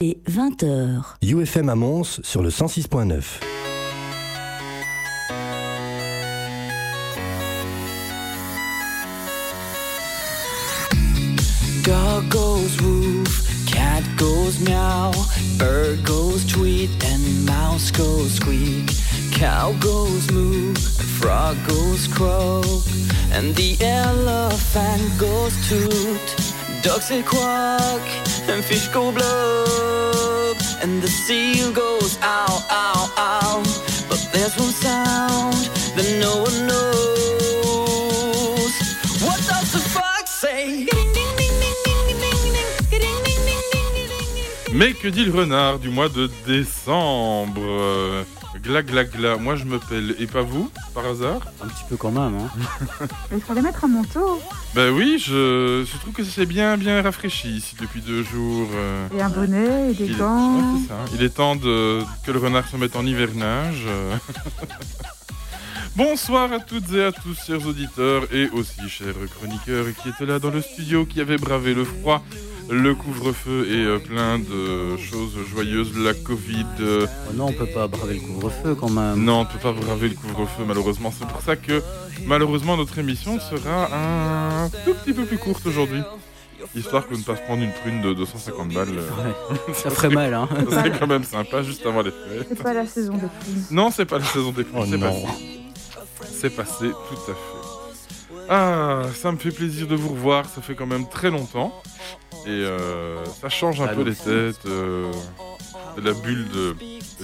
Et 20h. UFM à Mons sur le 106.9. Dog goes woof, cat goes meow, bird goes tweet, and mouse goes squeak. Cow goes moo, frog goes croak, and the elephant goes toot. Say quack, and fish go blub, and the seal goes ow, ow, ow. But there's one sound that no one knows. What does the fox say? Mais que dit le renard du mois de décembre? Gla gla gla, moi je me pèle, et pas vous, par hasard Un petit peu quand même, hein. Il fallait mettre un manteau Ben oui, je, je trouve que c'est bien bien rafraîchi ici depuis deux jours. euh. et un bonnet et des Il gants. ouais, c'est ça. Il est temps de, que le renard se mette en hivernage. Bonsoir à toutes et à tous, chers auditeurs, et aussi chers chroniqueurs qui étaient là dans le studio, qui avaient bravé le froid, le couvre-feu et euh, plein de choses joyeuses, la Covid. euh, Oh non, on peut pas braver le couvre-feu quand même. non, on ne peut pas braver le couvre-feu malheureusement. C'est pour ça que malheureusement notre émission sera un tout petit peu plus courte aujourd'hui. Histoire que de ne pas se prendre une prune de 250 balles. euh, Ouais, ça ferait mal, hein. ça serait quand même sympa juste avant les fêtes. C'est pas la saison des plumes. Non, c'est pas la saison des pluies, Oh c'est. C'est passé, tout à fait. Ah, ça me fait plaisir de vous revoir, ça fait quand même très longtemps. Et euh, ça change un peu les têtes. euh, de la bulle de.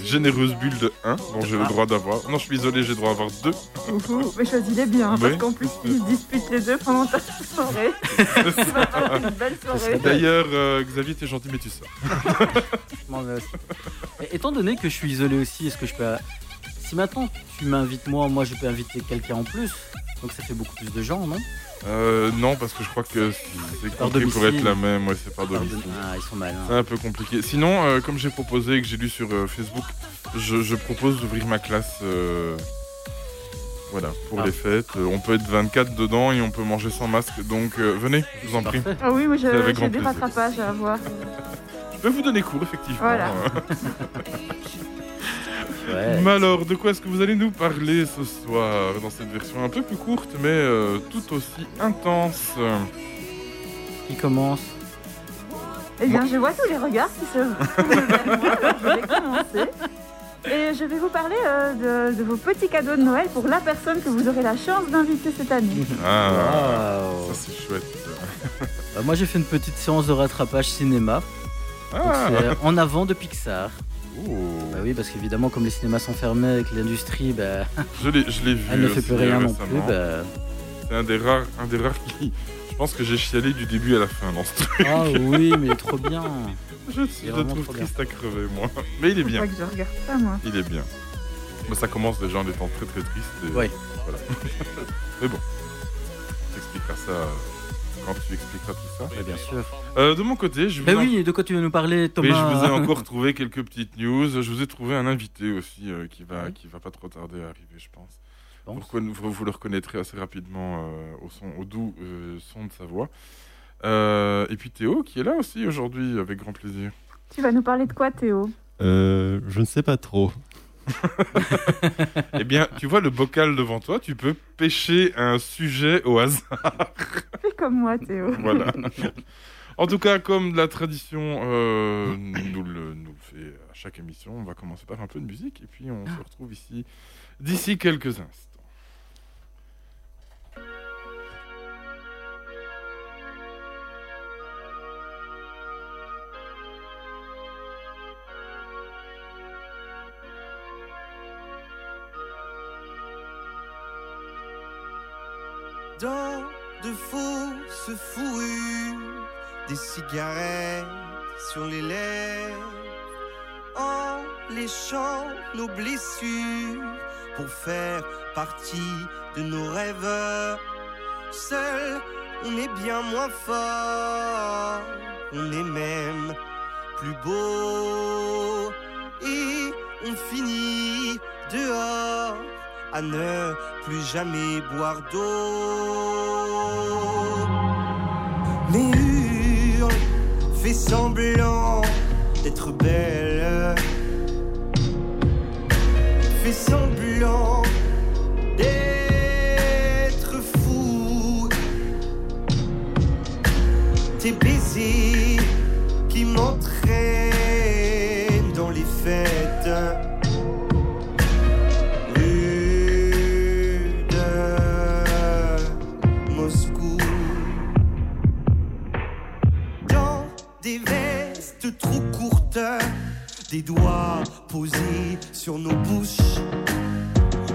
Généreuse bulle de 1, dont j'ai le droit d'avoir. Non, je suis isolé, j'ai le droit d'avoir 2. Ouhou, mais choisis-les bien, hein, parce qu'en plus, ils se disputent les deux pendant ta soirée. une belle soirée. D'ailleurs, euh, Xavier, t'es gentil, mais tu sors. Euh, et- Étant donné que je suis isolé aussi, est-ce que je peux. Si maintenant tu m'invites moi, moi je peux inviter quelqu'un en plus. Donc ça fait beaucoup plus de gens, non? Euh, non, parce que je crois que c'est compris pour être la même. Ouais, c'est par Pardon. domicile. Ah, ils sont malins. C'est un peu compliqué. Sinon, euh, comme j'ai proposé et que j'ai lu sur euh, Facebook, je, je propose d'ouvrir ma classe. euh, voilà, pour Ah. les fêtes. Euh, on peut être 24 dedans et on peut manger sans masque. Donc euh, venez, je vous en prie. Ah oui, moi j'ai des plaisir. rattrapages à avoir. Je peux vous donner cours, effectivement. Voilà. Ouais. Mais alors, de quoi est-ce que vous allez nous parler ce soir dans cette version un peu plus courte, mais euh, tout aussi intense? Qui commence? Eh bien, je vois tous les regards qui se je vais commencer. Et je vais vous parler euh, de, de vos petits cadeaux de Noël pour la personne que vous aurez la chance d'inviter cette année. Ah, ça c'est chouette. Bah, moi j'ai fait une petite séance de rattrapage cinéma. Ah, c'est en avant de Pixar. Bah oui, parce qu'évidemment, comme les cinémas sont fermés avec l'industrie, bah, je l'ai je l'ai vu. elle ne fait aussi, plus rien euh, non plus. récemment. Bah... C'est un des rares, un des rares qui. Je pense que j'ai chialé du début à la fin dans ce truc. Ah oui, mais il est trop bien. Je, le vraiment trouve trop triste à crever, moi. Mais il est Faut bien. pas que je regarde ça, moi. Il est bien. Mais ça commence déjà en étant très très triste. Et... Ouais. Voilà. Mais bon. Expliqueras ça euh, quand tu expliqueras tout ça. Bien sûr. Euh, de mon côté, je vous ai oui, de quoi tu veux nous parler, Thomas Mais je vous ai encore trouvé quelques petites news. Je vous ai trouvé un invité aussi euh, qui va qui va pas trop tarder à arriver, je pense. Bon. Vous, reconna- vous, vous le reconnaîtrez assez rapidement euh, au son, au doux euh, son de sa voix. Euh, et puis Théo qui est là aussi aujourd'hui avec grand plaisir. Tu vas nous parler de quoi, Théo? Euh, je ne sais pas trop. eh bien, tu vois le bocal devant toi, tu peux pêcher un sujet au hasard. Fais comme moi, Théo. voilà. En tout cas, comme la tradition euh, nous, le, nous le fait à chaque émission, on va commencer par un peu de musique et puis on se retrouve ici d'ici quelques instants. Fausses fourrures, des cigarettes sur les lèvres, en léchant nos blessures pour faire partie de nos rêves. Seul, on est bien moins fort, on est même plus beau et on finit dehors à ne plus jamais boire d'eau. Fais semblant, d'être belle. Fais semblant d'être fou. Tes baisers qui m'entraînent des doigts posés sur nos bouches.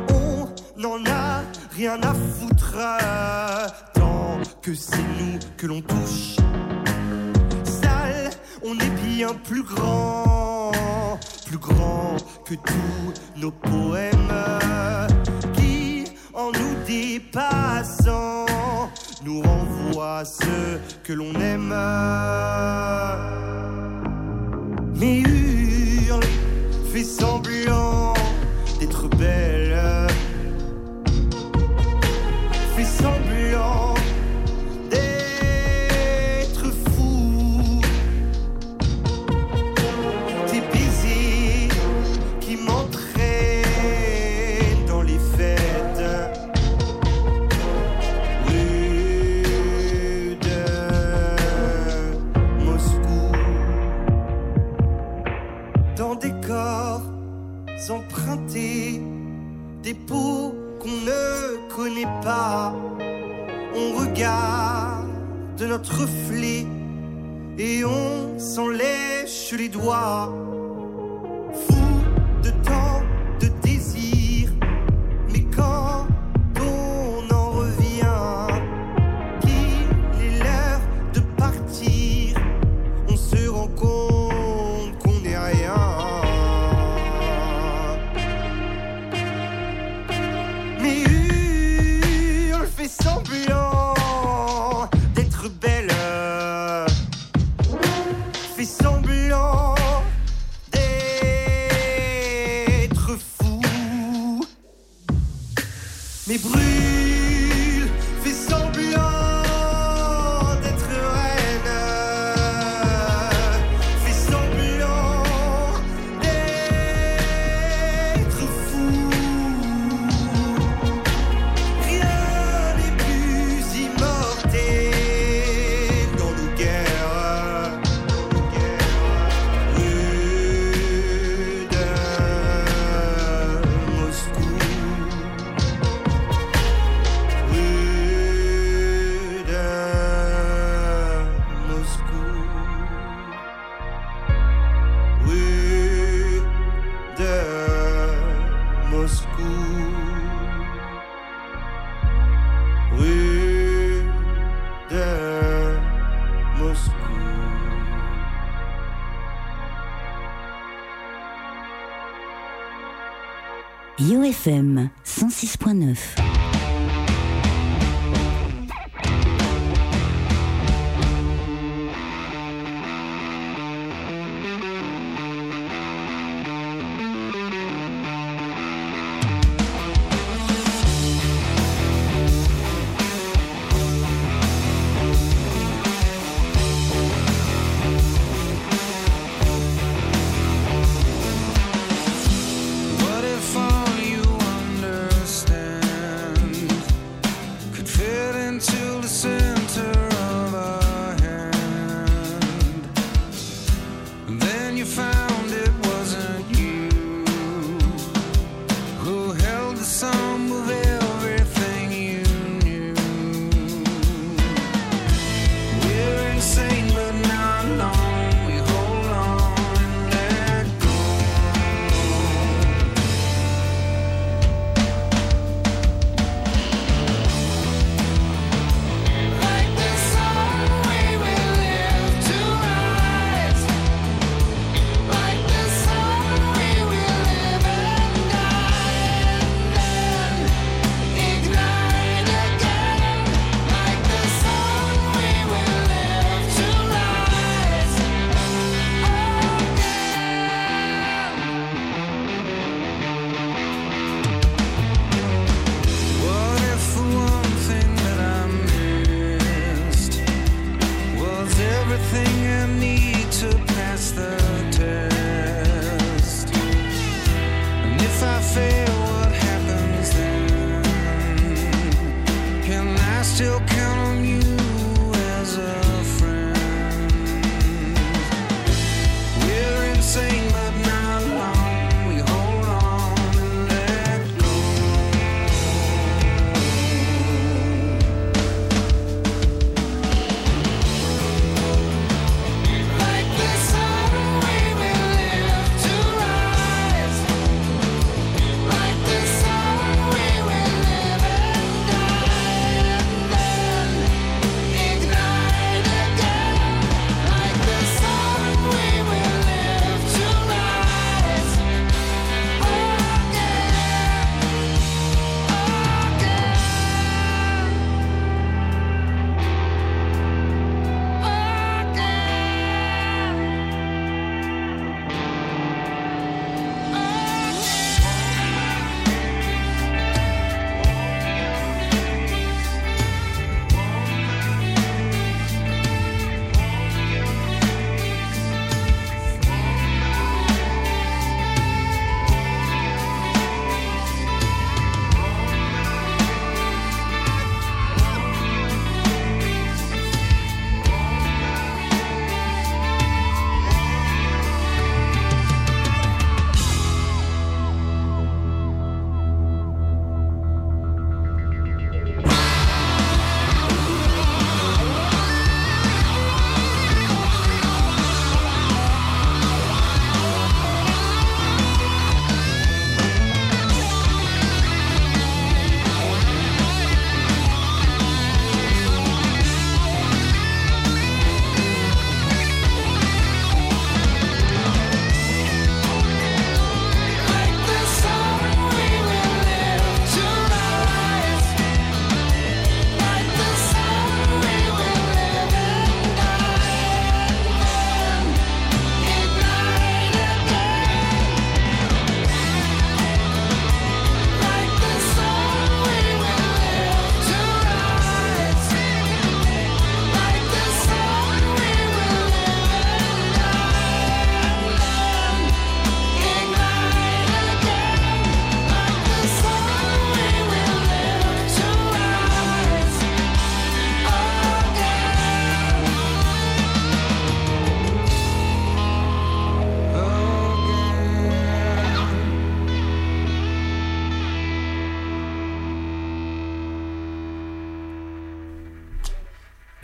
On n'en a rien à foutre tant que c'est nous que l'on touche. Sale, on est bien plus grand, plus grand que tous nos poèmes qui, en nous dépassant, nous renvoient ceux que l'on aime. Fais semblant d'être belle. On regarde notre reflet et on s'en lèche les doigts.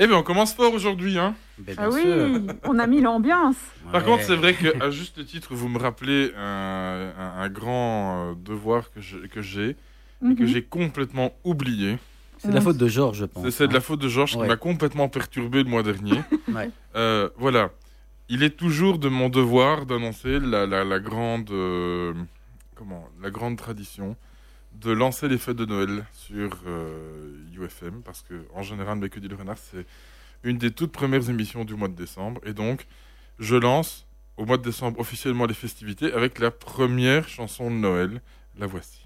Eh bien, on commence fort aujourd'hui, hein. Ben, Ah oui, sûr. on a mis l'ambiance. Par contre, c'est vrai qu'à juste titre, vous me rappelez un, un- un grand euh, devoir que je- que j'ai et que Mhm. j'ai complètement oublié. C'est de la faute de Georges, je pense. C'est de la hein. faute de Georges Ouais. qui m'a complètement perturbé le mois dernier. Ouais. Euh, voilà. Il est toujours de mon devoir d'annoncer la, la- la grande, euh, comment, la grande tradition de lancer les fêtes de Noël sur euh, UFM parce que en général, Mais que dit le renard, c'est une des toutes premières émissions du mois de décembre et donc je lance au mois de décembre officiellement les festivités avec la première chanson de Noël. La voici.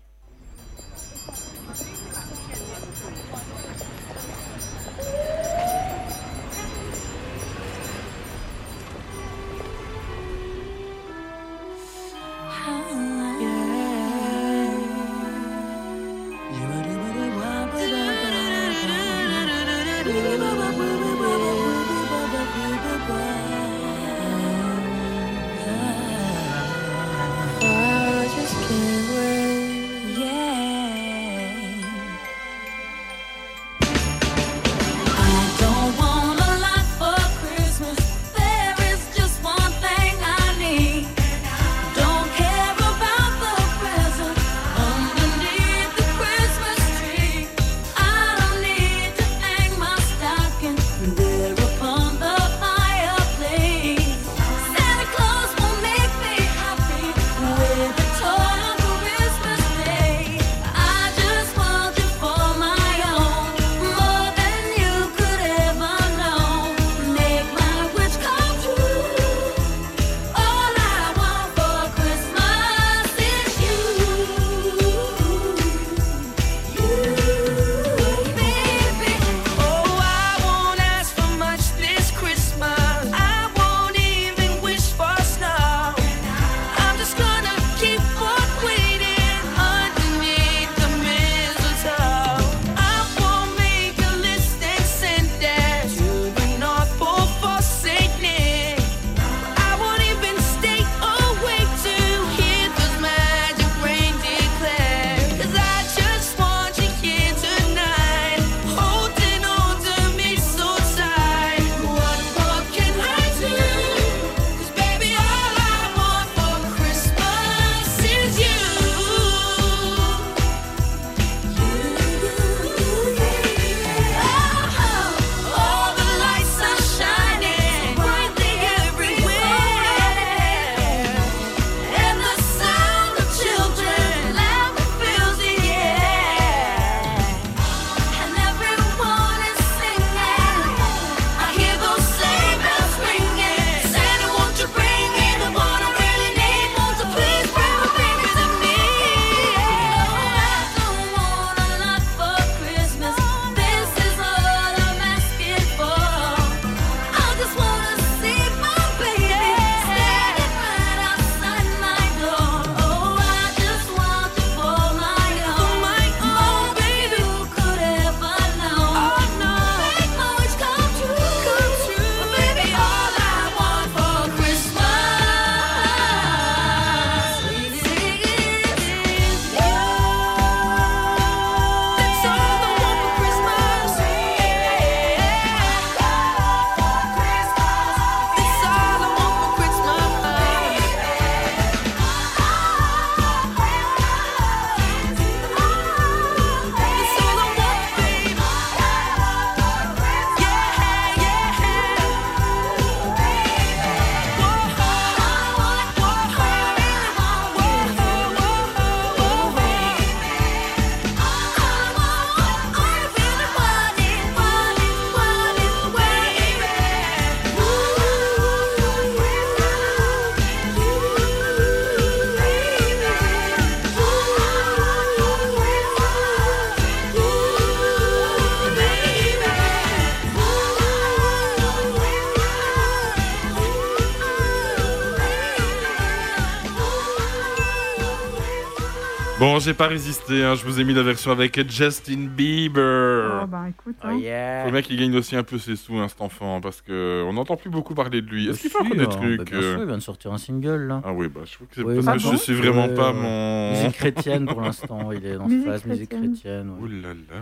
J'ai pas résisté, hein, je vous ai mis la version avec Justin Bieber. Oh, bah écoute, Oh hein. yeah. Le mec, il gagne aussi un peu ses sous, hein, cet enfant, parce que on n'entend plus beaucoup parler de lui. Est-ce qu'il fait encore des sûr, trucs bah, Bien euh, sûr, il vient de sortir un single là. Ah oui, bah je trouve que c'est Oui, parce que je suis vraiment Ouais, pas mon. Musique chrétienne pour l'instant, il est dans cette phase musique chrétienne. chrétienne. ouais. Ouh là là.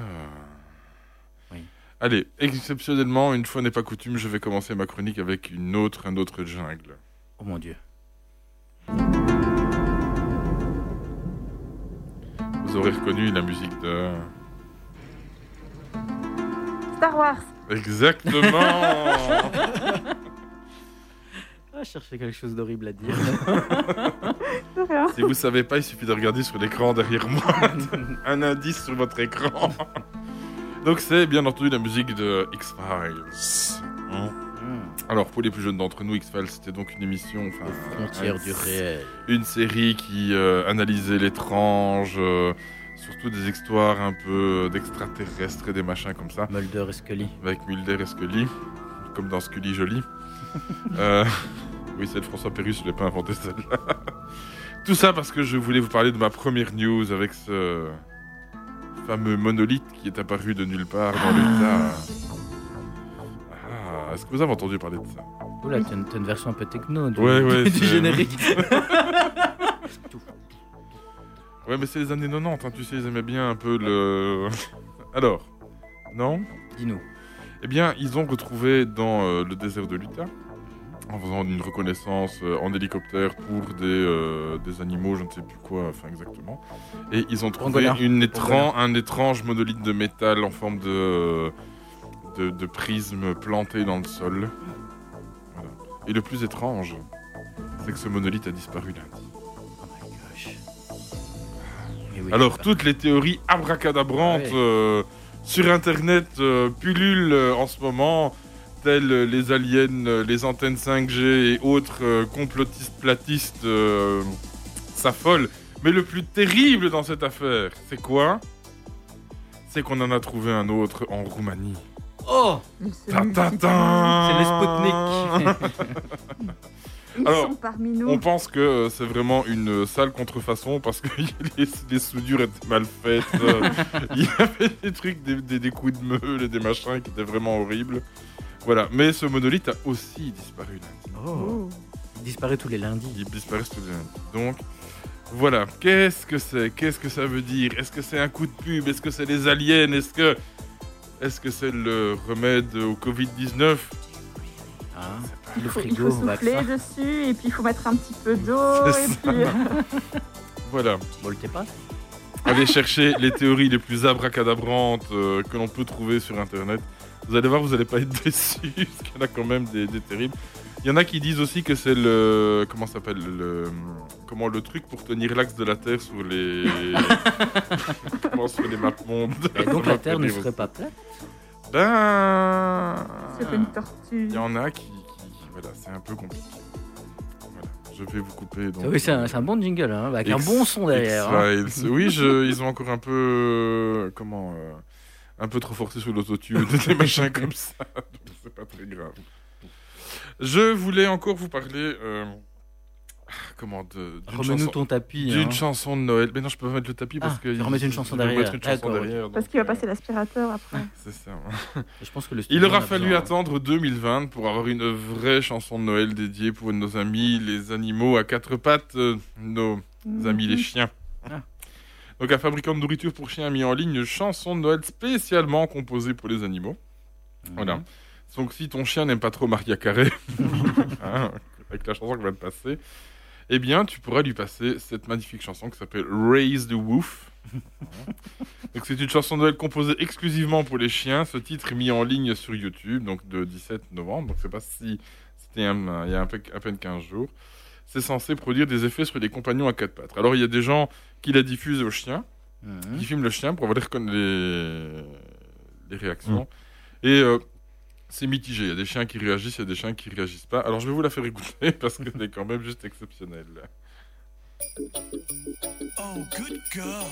Oui. Allez, exceptionnellement, une fois n'est pas coutume, je vais commencer ma chronique avec une autre, un autre jungle. Oh mon dieu. Vous aurez reconnu la musique de... Star Wars. Exactement Ah, je cherchais quelque chose d'horrible à dire. Rien. Si vous savez pas, il suffit de regarder sur l'écran derrière moi. un indice sur votre écran. Donc c'est bien entendu la musique de X-Files. Hein. Alors pour les plus jeunes d'entre nous, X-Files c'était donc une émission, enfin, frontières un- du réel. une série qui euh, analysait l'étrange, euh, surtout des histoires un peu d'extraterrestres et des machins comme ça, Mulder et Scully. avec Mulder et Scully, comme dans Scully Jolie. Euh, oui, c'est de François Pérus, je l'ai pas inventé celle-là. Tout ça parce que je voulais vous parler de ma première news avec ce fameux monolithe qui est apparu de nulle part dans l'Utah. Est-ce que vous avez entendu parler de ça Oula, t'as une, une version un peu techno du, Ouais, ouais, du c'est- générique. Tout. Ouais, mais c'est les années 90, hein, tu sais, ils aimaient bien un peu le. Alors, non Dis-nous. Eh bien, ils ont retrouvé dans euh, le désert de l'Utah, en faisant une reconnaissance euh, en hélicoptère pour des, euh, des animaux, je ne sais plus quoi, enfin exactement. Et ils ont trouvé Pangolin. une étran- un étrange monolithe de métal en forme de, de, de prisme planté dans le sol. Voilà. Et le plus étrange, c'est que ce monolithe a disparu lundi. Oh Alors, toutes les théories abracadabrantes Ouais. euh, sur Internet euh, pullulent euh, en ce moment, telles les aliens, euh, les antennes 5G et autres complotistes platistes s'affolent. Mais le plus terrible dans cette affaire, c'est quoi? C'est qu'on en a trouvé un autre en Roumanie. Oh. C'est les Spoutnik. Ils Alors, sont parmi nous. On pense que euh, c'est vraiment une euh, sale contrefaçon parce que les, les soudures étaient mal faites. euh, Il y avait des trucs, des, des- des coups de meule et des machins qui étaient vraiment horribles. Voilà, mais ce monolithe a aussi disparu lundi. Oh. Oh. Il disparaît tous les lundis. Il disparaît tous les lundis. Donc, voilà. Qu'est-ce que c'est? Qu'est-ce que ça veut dire? Est-ce que c'est un coup de pub? Est-ce que c'est les aliens? Est-ce que est-ce que c'est le remède au Covid-19 Hein Il le faut, il frigo, faut souffler dessus et puis il faut mettre un petit peu d'eau. C'est Et ça. puis... Voilà. T'es pas Allez chercher les théories les plus abracadabrantes euh, que l'on peut trouver sur internet. Vous allez voir, vous n'allez pas être déçus, parce qu'il y en a quand même des, des terribles. Il y en a qui disent aussi que c'est le. Comment ça s'appelle le, Comment le truc pour tenir l'axe de la Terre sur les. comment sur les maps mondes. Et donc la Terre ne serait pas plate Ben. C'est une tortue. Il y en a qui. qui- Voilà, c'est un peu compliqué. Voilà, je vais vous couper. Donc, Oui, c'est un, bon jingle, hein, avec un bon son derrière. hein. Oui, je- ils ont encore un peu. euh, comment euh, Un peu trop forcé sur l'autotune, des machins comme ça. Donc c'est pas très grave. Je voulais encore vous parler. euh, comment de, d'une Remets-nous chanson, ton tapis. d'une hein. chanson de Noël. Mais non, je peux pas mettre le tapis parce Ah, que. remets une chanson derrière. mettre une chanson D'accord, derrière, Parce donc, qu'il va euh, passer l'aspirateur après. C'est ça. Je pense que le Il aura fallu besoin. attendre 2020 pour avoir une vraie chanson de Noël dédiée pour nos amis, les animaux à quatre pattes, euh, nos amis les chiens. Ah. Donc un fabricant de nourriture pour chiens a mis en ligne une chanson de Noël spécialement composée pour les animaux. Mhm. Voilà. Donc si ton chien n'aime pas trop Maria Carré, hein, avec la chanson qui va te passer, eh bien tu pourras lui passer cette magnifique chanson qui s'appelle Raise the Woof. Voilà. donc c'est une chanson de Noël composée exclusivement pour les chiens. Ce titre est mis en ligne sur YouTube, donc de 17 novembre. Donc c'est pas si c'était il y a un peu- à peine 15 jours. C'est censé produire des effets sur les compagnons à quatre pattes. Alors il y a des gens qui la diffusent aux chiens Mhm. qui filme le chien pour avoir les, les, réactions. Et euh, c'est mitigé. Il y a des chiens qui réagissent, il y a des chiens qui réagissent pas. Alors je vais vous la faire écouter parce qu'elle est quand même juste exceptionnelle. Oh, good girl.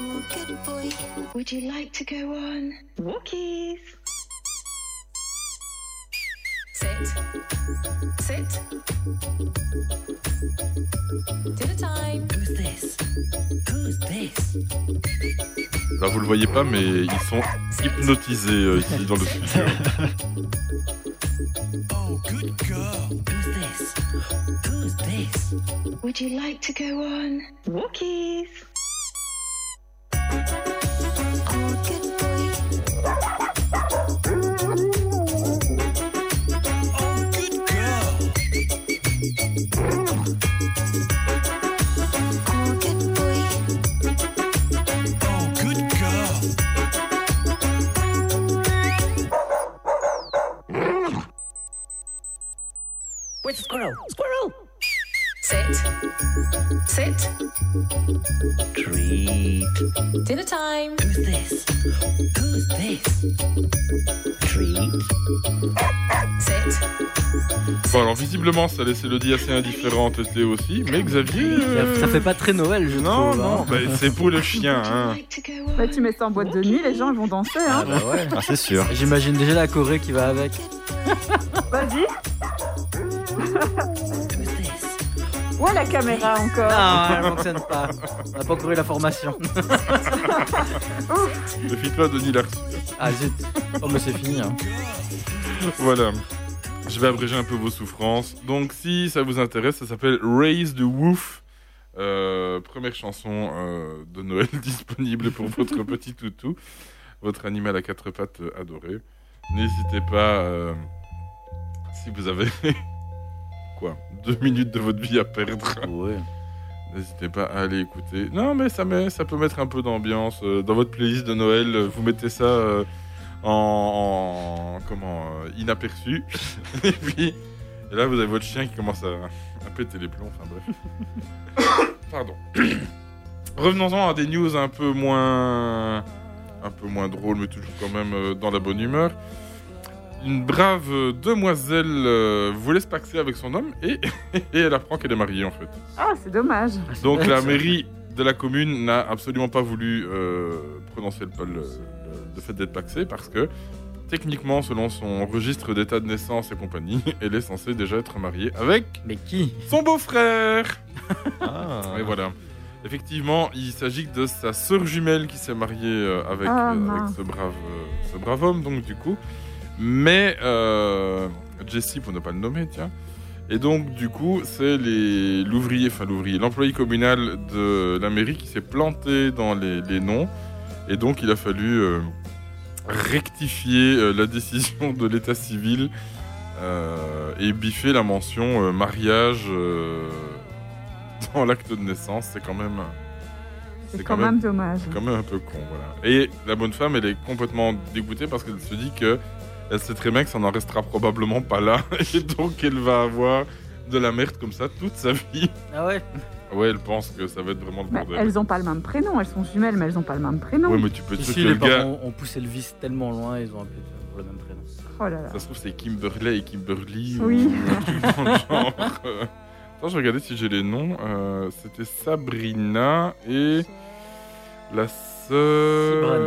Oh, good boy. Would you like to go on? Walkies? Sit. Sit. Là, vous le voyez pas, mais ils sont hypnotisés euh, ici dans le studio. Oh, good girl. Who's this? Who's this? Would you like to go on? Walkies? Oh, good visiblement, ça laisse Elodie assez indifférente Théo aussi, mais Xavier. euh, Ça, ça fait pas très Noël, je Non, trouve. non, hein. bah, c'est pour le chien. Hein. Bah, tu mets ça en boîte de nuit, les gens ils vont danser. Ah Hein. bah ouais. Ah, c'est sûr. J'imagine déjà la Corée qui va avec. Vas-y. Où est la caméra encore Non, elle fonctionne pas. On n'a pas encore eu la formation. Méfie-toi, Denis l'a reçu. Ah zut. Oh mais c'est fini. Hein. Voilà. Je vais abréger un peu vos souffrances. Donc, si ça vous intéresse, ça s'appelle Raise the Woof. Euh, première chanson euh, de Noël disponible pour votre petit toutou, votre animal à quatre pattes adoré. N'hésitez pas, euh, si vous avez quoi, deux minutes de votre vie à perdre, Ouais. n'hésitez pas à aller écouter. Non, mais ça, met, ça peut mettre un peu d'ambiance euh, dans votre playlist de Noël. Vous mettez ça en, en- comment euh, inaperçu, et puis et là vous avez votre chien qui commence à, à péter les plombs. Enfin bref. Pardon. Revenons-en à des news un peu moins un peu moins drôles, mais toujours quand même euh, dans la bonne humeur. Une brave demoiselle euh, voulait se paxer avec son homme et, et elle apprend qu'elle est mariée en fait. Ah, c'est dommage. Donc la mairie de la commune n'a absolument pas voulu euh, prononcer le, le- le- fait d'être paxée parce que techniquement, selon son registre d'état de naissance et compagnie, elle est censée déjà être mariée avec Mais qui? son beau-frère. Ah. Et voilà. Effectivement, il s'agit de sa sœur jumelle qui s'est mariée euh, avec, Ah, euh, avec ce, brave, euh, ce brave homme, donc du coup. Mais euh, Jesse, pour ne pas le nommer, tiens. Et donc, du coup, c'est les- l'ouvrier, enfin l'ouvrier, l'employé communal de la mairie qui s'est planté dans les, les noms. Et donc, il a fallu euh, rectifier euh, la décision de l'état civil euh, et biffer la mention euh, mariage euh, dans l'acte de naissance. C'est quand même. C'est quand même dommage. C'est quand même un peu con, voilà. Et la bonne femme, elle est complètement dégoûtée parce qu'elle se dit que elle sait très bien que ça n'en restera probablement pas là, et donc elle va avoir de la merde comme ça toute sa vie. Ah ouais Ouais, elle pense que ça va être vraiment le Bah, bordel. elles ont pas le même prénom, elles sont jumelles, mais elles ont pas le même prénom. Ouais, mais tu peux te dire que les le gars, parents ont poussé le vice tellement loin, ils ont appelé pour le même prénom. Oh là là. ça se trouve, c'est Kimberley et Kimberly. Oui. Ou un truc dans le genre. Attends, je vais regarder si j'ai les noms. Euh, C'était Sabrina et la sœur.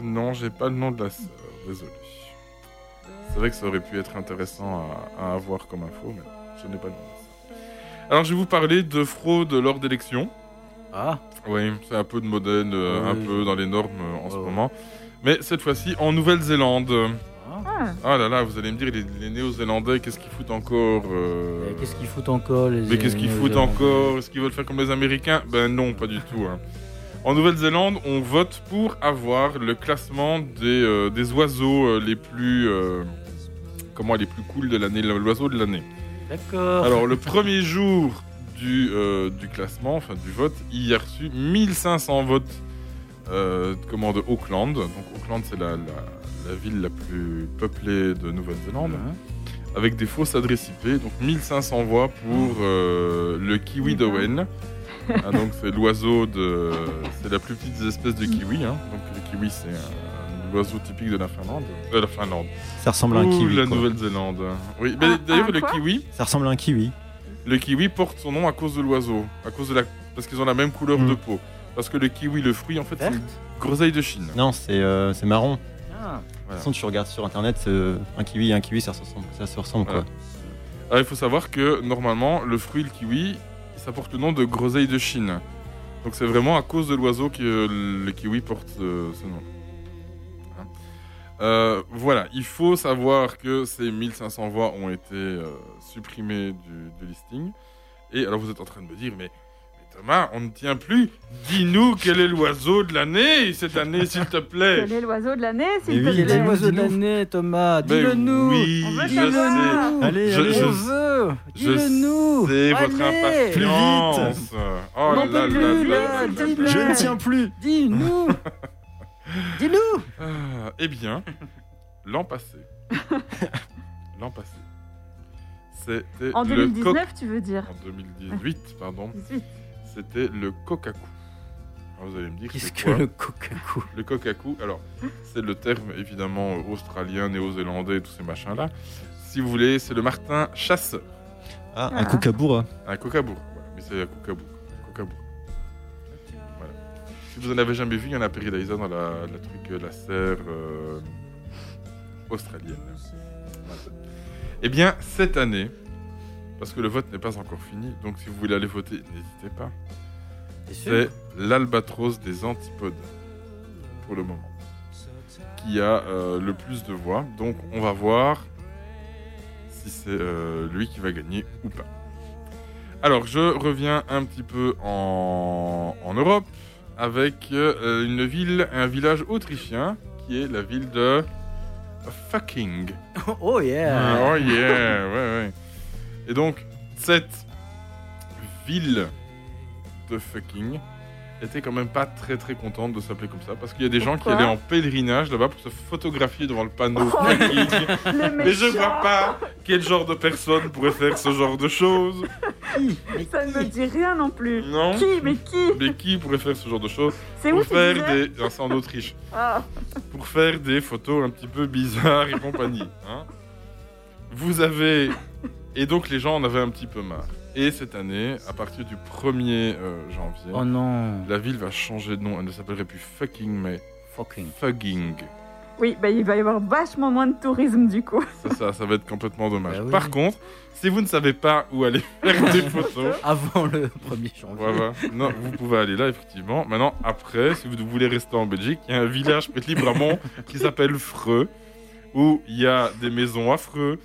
Non, j'ai pas le nom de la sœur. Désolé. C'est vrai que ça aurait pu être intéressant à, à avoir comme info, mais je n'ai pas le nom de la sœur. Alors, je vais vous parler de fraude lors d'élections. Ah Oui, c'est un peu de modèle, euh, un peu dans les normes euh, en ce moment. Mais cette fois-ci en Nouvelle-Zélande. Ah, Ah là là, vous allez me dire, les, les Néo-Zélandais, qu'est-ce qu'ils foutent encore euh, Mais Qu'est-ce qu'ils foutent encore les Mais qu'est-ce qu'ils foutent encore? Est-ce qu'ils veulent faire comme les Américains? Ben non, pas du tout. hein. En Nouvelle-Zélande, on vote pour avoir le classement des, euh, des oiseaux euh, les plus... euh, comment les plus cool de l'année, l'oiseau de l'année. D'accord. Alors, le premier jour du, euh, du classement, enfin du vote, il y a reçu 1500 votes euh, comment, de Auckland. Donc, Auckland, c'est la, la- la ville la plus peuplée de Nouvelle-Zélande, avec des fausses adresses IP. Donc, 1500 voix pour euh, le kiwi d'Owen. Ah, donc, c'est l'oiseau de. C'est la plus petite des espèces de kiwi. hein. Donc, le kiwi, c'est un oiseau typique de la Finlande. Euh, la Finlande. Ça ressemble à un Ou kiwi. la quoi. Nouvelle-Zélande. Oui, mais Un- d'ailleurs, un le quoi kiwi. Ça ressemble à un kiwi. Le kiwi porte son nom à cause de l'oiseau, à cause de la, parce qu'ils ont la même couleur Mm. de peau. Parce que le kiwi, le fruit, en fait, c'est Verte une groseille de Chine. Non, c'est euh, c'est marron. De Ah. toute façon, tu regardes sur internet, euh, un kiwi et un kiwi, ça se ressemble. Ça se ressemble quoi. Il faut savoir que normalement, le fruit, le kiwi, ça porte le nom de groseille de Chine. Donc c'est vraiment à cause de l'oiseau que euh, le kiwi porte euh, ce nom. Euh, voilà, il faut savoir que ces 1500 voix ont été euh, supprimées du, du listing. Et alors vous êtes en train de me dire, mais, mais Thomas, on ne tient plus. Dis-nous quel est l'oiseau de l'année cette année, s'il te plaît. quel est l'oiseau de l'année, s'il te oui, Quel est plaît l'oiseau de l'année, Thomas Ben Dis-le-nous Oui, On veut je savoir. sais. Allez, Je- allez. je- On veut Je Dis-le-nous sais votre impatience. Oh là là là plus, là là, là là dis-le. là. Je ne tiens plus. Dis-nous Dis-nous Ah, eh bien, l'an passé, l'an passé, C'était En le 2019, co- tu veux dire En 2018, pardon. 18. C'était le Kokaku. Alors vous allez me dire Qu'est-ce c'est que le cocaco Le Kokaku, alors c'est le terme évidemment euh, australien, néo-zélandais, tous ces machins-là. Si vous voulez, c'est le martin chasseur. Ah, Ah. un kookaburra. Un cocabour, voilà. mais c'est un cocabour. Vous en avez jamais vu, il y en a à Paradise dans la, la truc, euh, la serre euh, australienne. Voilà. Eh bien, cette année, parce que le vote n'est pas encore fini, donc si vous voulez aller voter, n'hésitez pas. C'est l'albatros des antipodes, pour le moment, qui a euh, le plus de voix. Donc, on va voir si c'est euh, lui qui va gagner ou pas. Alors, je reviens un petit peu en, en Europe avec euh, une ville, un village autrichien qui est la ville de Fucking. Oh yeah Oh yeah, ouais, ouais. Et donc, cette ville de fucking était quand même pas très très contente de s'appeler comme ça parce qu'il y a des gens qui allaient en pèlerinage là-bas pour se photographier devant le panneau. Oh. Le Mais je vois pas quel genre de personne pourrait faire ce genre de choses. Ça ne me dit rien non plus. Non. Qui Mais qui Mais qui pourrait faire ce genre de choses C'est où faire des. Non, c'est en Autriche. Ah, pour faire des photos un petit peu bizarres et compagnie. hein. Vous avez... Et donc les gens en avaient un petit peu marre. Et cette année, à partir du 1er euh, janvier, Oh non la ville va changer de nom. Elle ne s'appellerait plus fucking, mais Fucking. fugging. oui, bah, il va y avoir vachement moins de tourisme du coup. Ça, ça, ça va être complètement dommage. Bah oui. Par contre, si vous ne savez pas où aller faire des photos, Avant le 1er janvier. voilà, non, vous pouvez aller là, effectivement. Maintenant, après, si vous voulez rester en Belgique, il y a un village petit Bramont qui s'appelle Freux, où il y a des maisons affreux,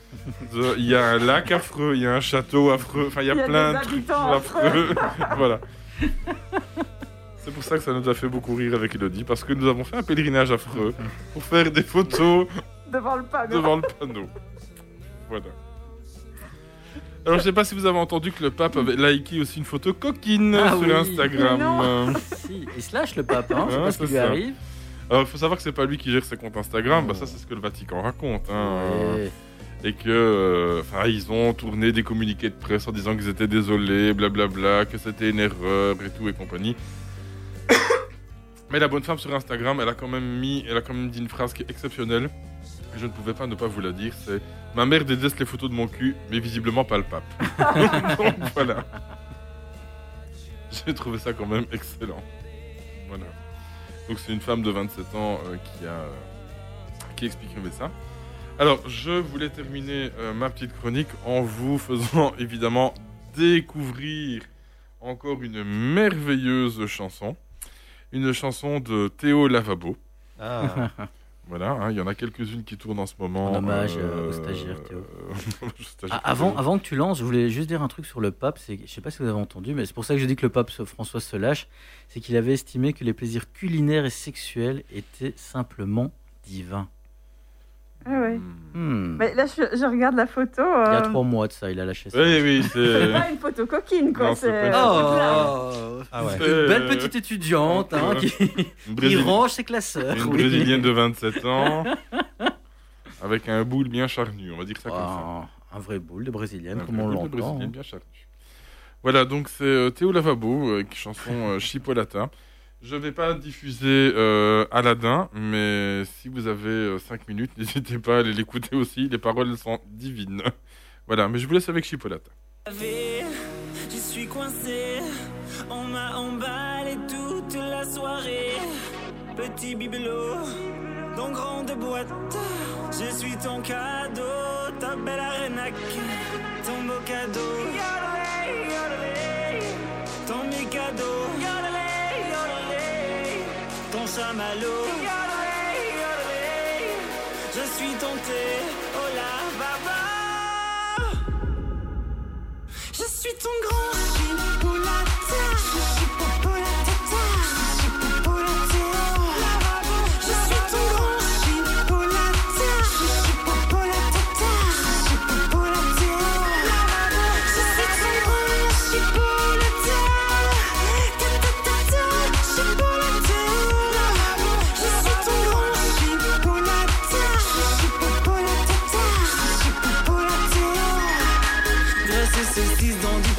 il y a un lac affreux, il y a un château affreux, enfin, il y a, plein de trucs affreux. voilà. C'est pour ça que ça nous a fait beaucoup rire avec Elodie, parce que nous avons fait un pèlerinage affreux pour faire des photos Devant le panneau. devant le panneau. Voilà. Alors, je sais pas si vous avez entendu que le pape avait liké aussi une photo coquine Ah sur oui. Instagram. Non. Si, il se lâche le pape, hein, c'est Ah, pas ce qui lui ça. arrive. Alors, il faut savoir que c'est pas lui qui gère ses comptes Instagram. Bah, ça, c'est ce que le Vatican raconte. hein. Ouais. Et que, euh, enfin, ils ont tourné des communiqués de presse en disant qu'ils étaient désolés, blablabla, que c'était une erreur et tout et compagnie. Mais la bonne femme sur Instagram, elle a quand même mis, elle a quand même dit une phrase qui est exceptionnelle. Et je ne pouvais pas ne pas vous la dire. C'est ma mère déteste les photos de mon cul, mais visiblement pas le pape. Donc voilà. J'ai trouvé ça quand même excellent. Voilà. Donc c'est une femme de 27 ans euh, qui a qui expliquait ça. Alors, je voulais terminer euh, ma petite chronique en vous faisant évidemment découvrir encore une merveilleuse chanson. Une chanson de Théo Lavabo. Ah, Voilà, hein, il y en a quelques-unes qui tournent en ce moment. En hommage, euh, Théo. euh, au stagiaire Ah, avant, Théo. avant que tu lances, je voulais juste dire un truc sur le pape. Je sais pas si vous avez entendu, mais c'est pour ça que je dis que le pape François se lâche. C'est qu'il avait estimé que les plaisirs culinaires et sexuels étaient simplement divins. Ah ouais. Hmm. Mais là, je, je regarde la photo. Il y a euh, trois mois de ça, il a lâché ça. Oui, oui, C'est c'est. pas une photo coquine, quoi. C'est une. Oh, ah ouais. Euh, Belle petite étudiante hein, euh, qui, Une, qui Brésili- range ses classeurs. une oui. brésilienne de 27 ans. Avec un boule bien charnu, on va dire ça comme ça. Un vrai boule de brésilienne, Un comme on boule de l'entend. brésilienne hein. bien charnu. Voilà, donc c'est euh, Théo Lavabo, euh, qui chanson euh, Chipolata. Je vais pas diffuser euh, Aladdin, mais si vous avez 5 minutes, n'hésitez pas à aller l'écouter aussi. Les paroles sont divines. Voilà, mais je vous laisse avec Chipolata. Je suis coincé, on m'a emballé toute la soirée. Petit bibelot, dans grande boîte. Je suis ton cadeau, ta belle arénaque, ton beau cadeau. Ton mécado, ton Je suis tenté, oh la baba. Je suis ton grand chipolata.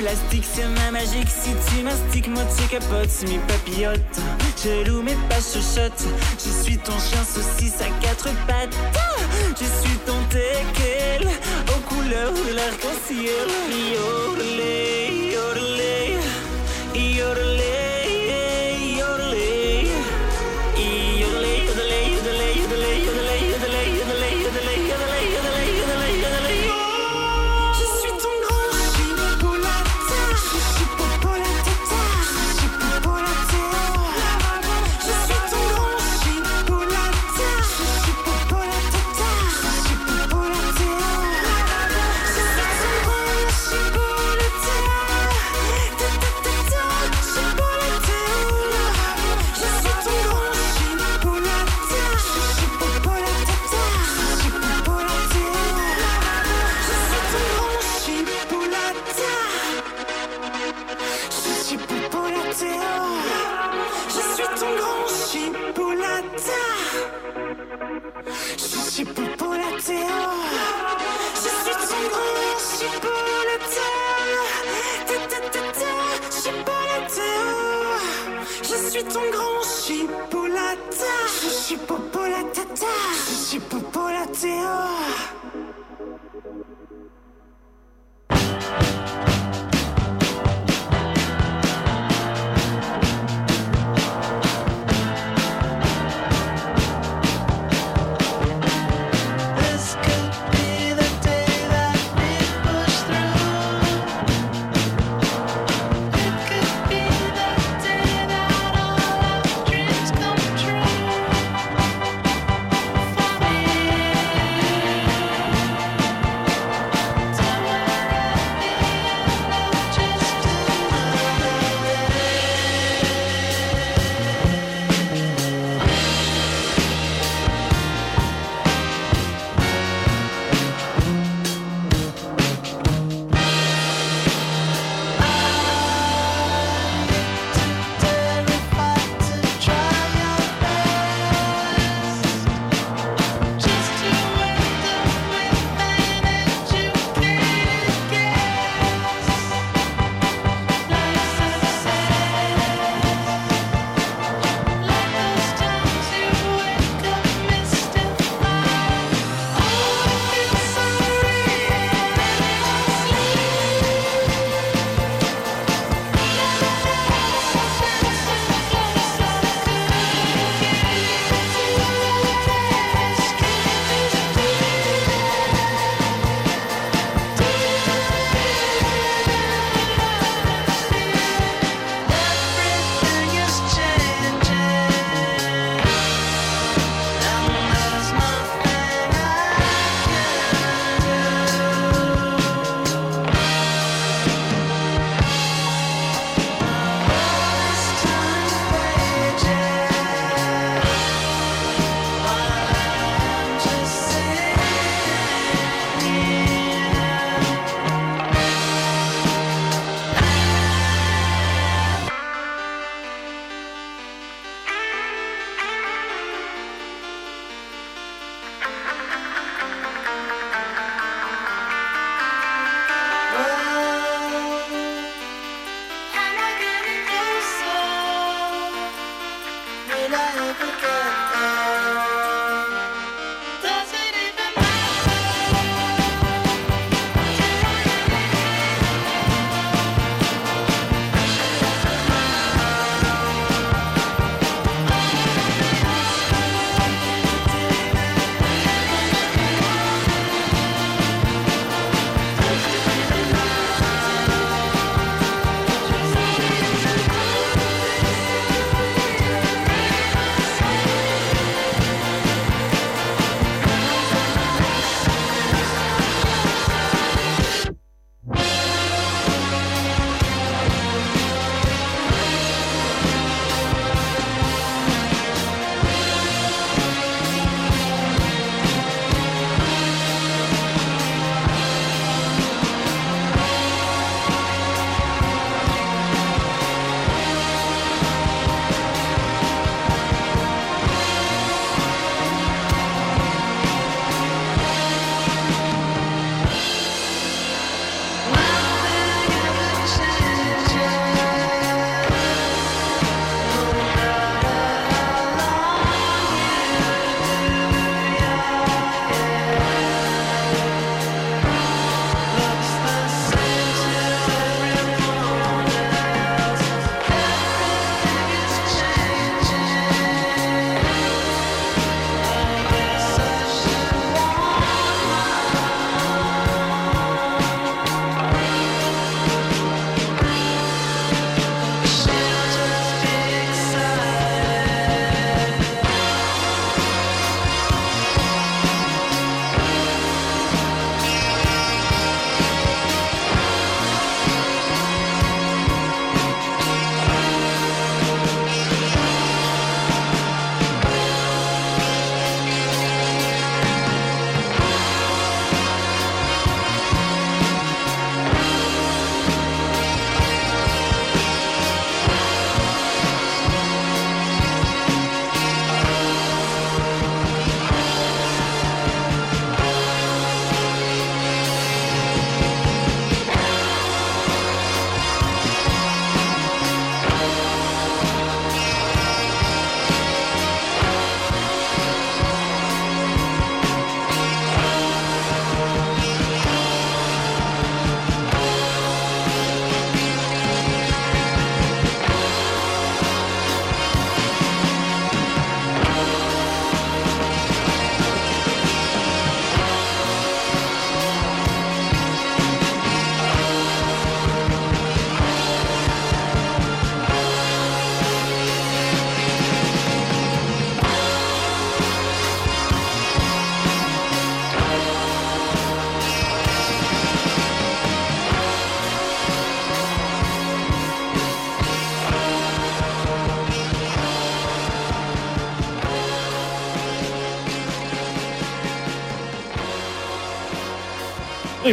plastique, c'est ma magique. Si tu mastiques, moi tu capotes, mes papillotes. Je loue mes pas chuchotes. Je suis ton chien saucisse à quatre pattes. Je suis ton teckel aux couleurs de l'arc-en-ciel.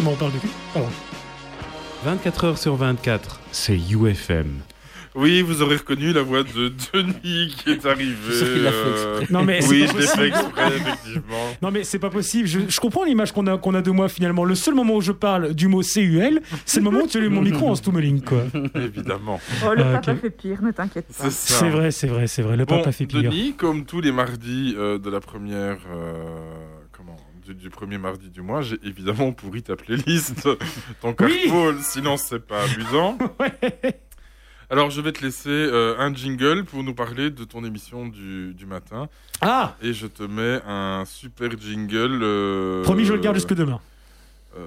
Mais on parle de cul. Pardon. 24 heures sur 24, c'est UFM. Oui, vous aurez reconnu la voix de Denis qui est arrivé. Je suis sûr qu'il l'a fait exprès. Non, mais c'est oui, pas je l'ai fait possible. exprès, effectivement. Non mais c'est pas possible. Je, je comprends l'image qu'on a qu'on a de moi finalement. Le seul moment où je parle du mot CUL, c'est le moment où tu allumes mon micro en stummeling quoi. Évidemment. Oh, le Ah, papa ok. fait pire, ne t'inquiète pas. C'est ça. C'est vrai, c'est vrai, c'est vrai. Le Bon, papa fait pire. Denis, comme tous les mardis euh, de la première. euh, du, du premier mardi du mois, j'ai évidemment pourri ta playlist, ton carpool, sinon c'est pas amusant. Alors je vais te laisser euh, un jingle pour nous parler de ton émission du, du matin. Ah Et je te mets un super jingle. euh, Promis, je le garde jusque demain. euh,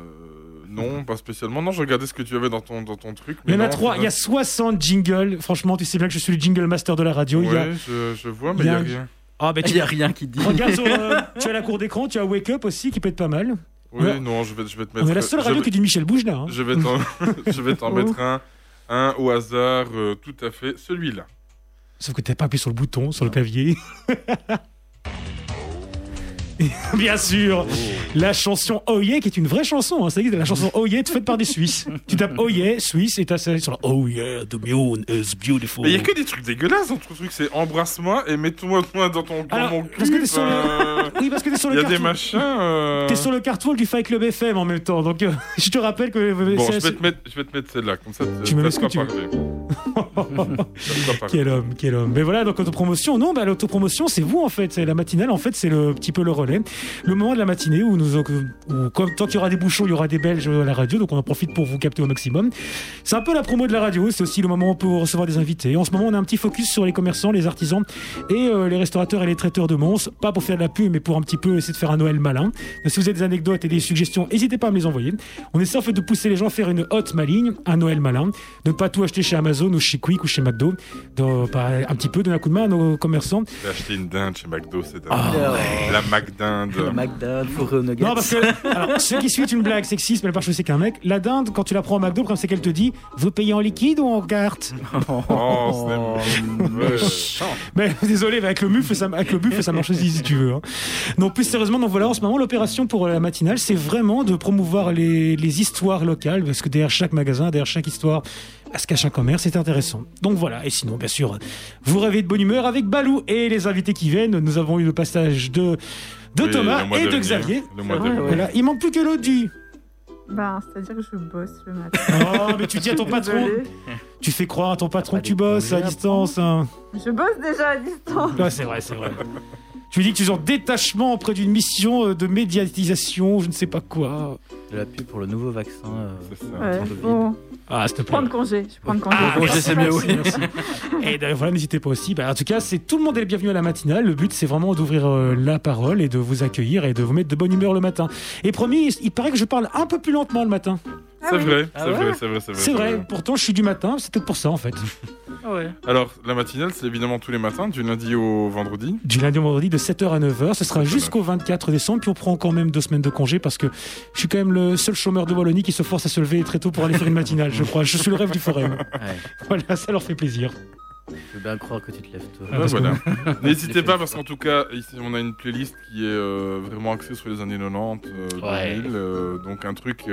non, pas spécialement. Non, je regardais ce que tu avais dans ton, dans ton truc. Il y en a trois. Il y a vrai. 60 jingles. Franchement, tu sais bien que je suis le jingle master de la radio. il y a... Ouais, je, je vois, mais il y n'y a a un- rien. Ah, ben, tu... Il y a rien qui dit. Regarde sur, euh, tu as la cour d'écran, tu as Wake Up aussi qui peut être pas mal. Oui, Ouais. non, je vais, je vais te mettre. On est la seule radio vais- qui dit Michel Bouge là. hein. Je vais t'en, je vais t'en Oh. mettre un, un au hasard, euh, tout à fait, celui-là. Sauf que t'as pas appuyé sur le bouton, sur le clavier. Bien sûr, la chanson Oh Yeah, qui est une vraie chanson, hein, ça existe, la chanson Oh Yeah faite par des Suisses. tu tapes Oh Yeah, Suisse, et t'as ça sur la Oh Yeah, the moon is beautiful. Mais il y a que des trucs dégueulasses. Notre truc, c'est embrasse-moi et mets-toi dans ton dans Alors, mon cul. parce que t'es sur le- enfin, Oui, parce que t'es sur Il le y a des machins. euh, T'es sur le cartoon du Fight Club FM en même temps, donc euh, je te rappelle que. Bon, je vais, te mettre, je vais te mettre celle-là, comme ça. Tu me mets ce que tu. Quel homme, quel homme. Mais voilà, donc autopromotion, non, bah, l'autopromotion, c'est vous en fait. La matinale, en fait, c'est le petit peu le relais. Le moment de la matinée où nous, où, tant qu'il y aura des bouchons, il y aura des Belges à la radio, donc on en profite pour vous capter au maximum. C'est un peu la promo de la radio, c'est aussi le moment pour recevoir des invités. En ce moment, on a un petit focus sur les commerçants, les artisans et euh, les restaurateurs et les traiteurs de Mons. Pas pour faire de la pub, mais pour un petit peu essayer de faire un Noël malin. Si vous avez des anecdotes et des suggestions, n'hésitez pas à me les envoyer. On essaie en fait de pousser les gens à faire une hotte maligne, un Noël malin, de ne pas tout acheter chez Amazon ou chez Quick ou chez McDo, de, un petit peu donner un coup de main à nos commerçants. J'ai acheté une dinde chez McDo, c'est Ah, dingue. La McDonald's, fourré aux nuggets. Non, parce que, alors, ceux qui suivent une blague sexiste, mais elle marche aussi qu'un mec, la dinde, quand tu la prends au McDo, le problème, c'est qu'elle te dit Vous payez en liquide ou en carte? Oh, c'est méchant. Mais désolé, mais avec le buffle, ça, avec le buffle, ça marche aussi si tu veux. hein. Donc plus sérieusement, donc voilà, en ce moment, l'opération pour la matinale, c'est vraiment de promouvoir les, les histoires locales, parce que derrière chaque magasin, derrière chaque histoire, à se cache un commerce, c'est intéressant. Donc voilà, et sinon, bien sûr, vous rêvez de bonne humeur avec Balou et les invités qui viennent. Nous avons eu le passage de, de Oui, Thomas et de. Xavier. Le mois Ouais, dernier. ouais. Voilà, il manque plus que l'Audi. Ben, c'est-à-dire que je bosse le matin. Oh, mais tu dis à ton patron, tu fais croire à ton patron que tu bosses à distance. hein. Je bosse déjà à distance. Ouais, c'est vrai, c'est vrai. Tu lui dis que tu es en détachement auprès d'une mission euh, de médiatisation, je ne sais pas quoi. De la pub pour le nouveau vaccin. euh, C'est ça. Ouais, bon, Ah, s'il te je plaît. prends de congé. Je prends de congé. Ah, congé, c'est mieux, oui. Merci. Et ben, voilà, n'hésitez pas aussi. Bah, en tout cas, c'est tout le monde est le bienvenu à la matinale. Le but, c'est vraiment d'ouvrir euh, la parole et de vous accueillir et de vous mettre de bonne humeur le matin. Et promis, il paraît que je parle un peu plus lentement le matin. Ah C'est oui. vrai, Ah c'est ouais vrai, c'est vrai, c'est vrai. C'est vrai. Pourtant, je suis du matin. C'est peut-être pour ça, en fait. Ah ouais. Alors, la matinale, c'est évidemment tous les matins, du lundi au vendredi. Du lundi au vendredi de 7h à 9h. Ce sera jusqu'au 24 décembre. Puis on prend quand même deux semaines de congé parce que je suis quand même le seul chômeur de Wallonie qui se force à se lever très tôt pour aller faire une matinale, je crois. Je suis le rêve du forum. Ouais. Voilà, ça leur fait plaisir. Je veux bien croire que tu te lèves tôt. Ah, voilà. N'hésitez pas parce qu'en tout cas, ici, on a une playlist qui est euh, vraiment axée sur les années 90, euh, Ouais. 2000. euh, donc un truc.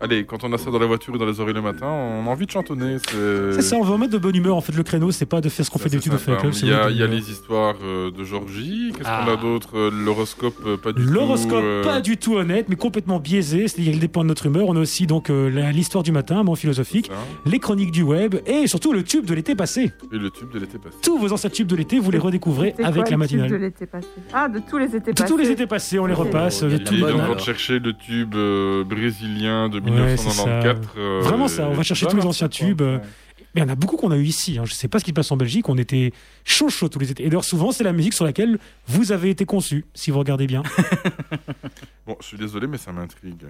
Allez, quand on a ça dans la voiture ou dans les oreilles le matin, on a envie de chantonner. C'est ça, on veut mettre de bonne humeur. En fait, le créneau, c'est pas de faire ce qu'on fait d'habitude au. Fight Club. Il y a, de bonne il y a humeur. les histoires euh, de Georgie. Qu'est-ce Ah. qu'on a d'autre Euh, L'horoscope, euh, pas du tout. L'horoscope, euh, pas du tout honnête, mais complètement biaisé, c'est-à-dire qu'il dépend de notre humeur. On a aussi donc euh, l'histoire du matin, un moment philosophique, les chroniques du web et surtout le tube de l'été passé. Et le tube de l'été passé. Tous vos anciens tubes de l'été, vous les redécouvrez avec quoi la le tube de matinale. l'été passé? Ah, de tous les étés De passés. tous les étés passés, on les Ok. repasse. Oh, de de tout de chercher le tube euh, brésilien de Ouais, c'est ça. 1994. euh, Vraiment ça, on va chercher ça tous les anciens tubes, euh, Ouais. Mais il y en a beaucoup qu'on a eu ici. Hein. Je sais pas ce qui se passe en Belgique. On était chaud chaud tous les étés. Et d'ailleurs, souvent, c'est la musique sur laquelle vous avez été conçu, si vous regardez bien. Bon, je suis désolé, mais ça m'intrigue.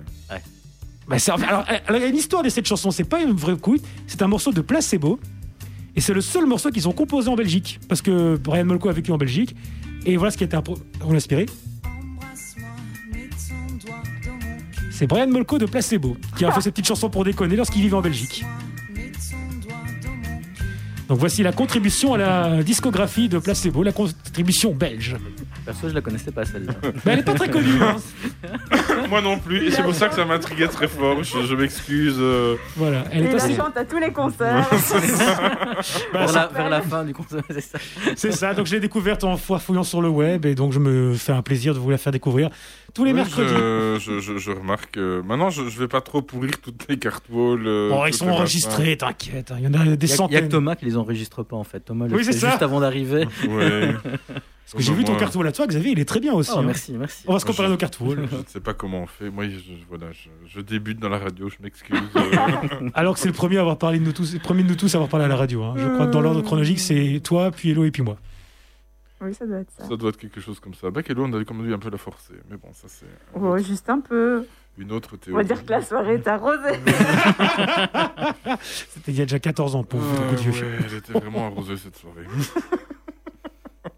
Bah, c'est- alors, alors, il y a une histoire de cette chanson. C'est pas une vraie couille. C'est un morceau de Placebo. Et c'est le seul morceau qu'ils ont composé en Belgique. Parce que Brian Molko a vécu en Belgique. Et voilà ce qui a été On l'a inspiré. C'est Brian Molko de Placebo qui a fait cette petite chanson pour déconner lorsqu'il vivait en Belgique. Donc voici la contribution à la discographie de Placebo, la contribution belge. Perso, je la connaissais pas celle-là. Mais elle est pas très connue. hein. Moi non plus, et c'est pour ça que ça m'intriguait très fort. Je, je m'excuse. euh. Voilà, elle Et est la assez. chante à tous les concerts. Bah, vers, ça- la, vers la fin du concert, c'est ça. C'est ça, donc je l'ai découverte en fouillant sur le web et donc je me fais un plaisir de vous la faire découvrir tous les Oui, mercredis. Je, je, je- je remarque. euh, maintenant, je, je vais pas trop pourrir toutes les cartes walls. euh, Bon, ils toutes sont les enregistrés, t'inquiète, hein, il y en a des Il y, a- il y a centaines. que Thomas qui les enregistre pas en fait. Thomas le Oui, c'est fait ça. juste avant d'arriver. Ouais. Parce que j'ai vu ton Moi, carte wall à toi, Xavier, il est très bien aussi. Oh, hein. merci, merci. On va se comparer Je- nos cartes wall. Je ne sais pas comment on fait. Moi, je, je- voilà, je, je débute dans la radio, je m'excuse. euh. Alors que c'est le premier à avoir parlé de nous tous, le premier de nous tous à avoir parlé à la radio. hein. Je crois que dans l'ordre chronologique, c'est toi, puis Hello et puis moi. Oui, ça doit être ça. ça doit être quelque chose comme ça. Bac l'eau, on avait comme dû un peu la forcer. Mais bon, ça, c'est Oh, juste un peu. Une autre On théorie. va dire que la soirée est arrosée. C'était il y a déjà 14 ans, pauvre Euh, vieux. ouais, elle était vraiment arrosée cette soirée.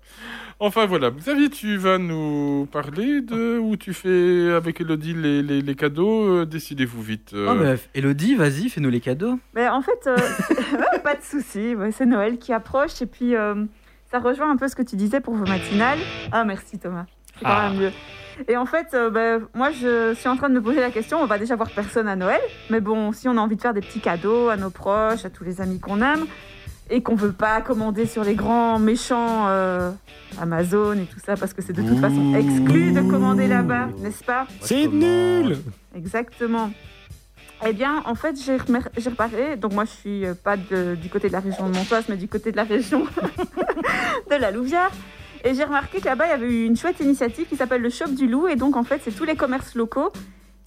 enfin voilà, Xavier, tu vas nous parler de où tu fais avec Elodie les, les, les cadeaux. euh, Décidez-vous vite. euh. Oh, mais Elodie, vas-y, fais-nous les cadeaux. Mais en fait, euh, pas de souci. c'est Noël qui approche et puis euh, ça rejoint un peu ce que tu disais pour vos matinales. Ah, merci Thomas. C'est quand Ah. même mieux. Et en fait, euh, ben, moi, je suis en train de me poser la question. On va déjà voir personne à Noël, mais bon, si on a envie de faire des petits cadeaux à nos proches, à tous les amis qu'on aime, et qu'on veut pas commander sur les grands méchants euh, Amazon et tout ça, parce que c'est de toute façon exclu de commander là-bas, n'est-ce pas? C'est nul Exactement. Eh bien, en fait, j'ai reparé. Donc, moi, je suis euh, pas de- du côté de la région de Montoise, mais du côté de la région de la Louvière. Et j'ai remarqué que là-bas, il y avait eu une chouette initiative qui s'appelle le Shop du Loup. Et donc, en fait, c'est tous les commerces locaux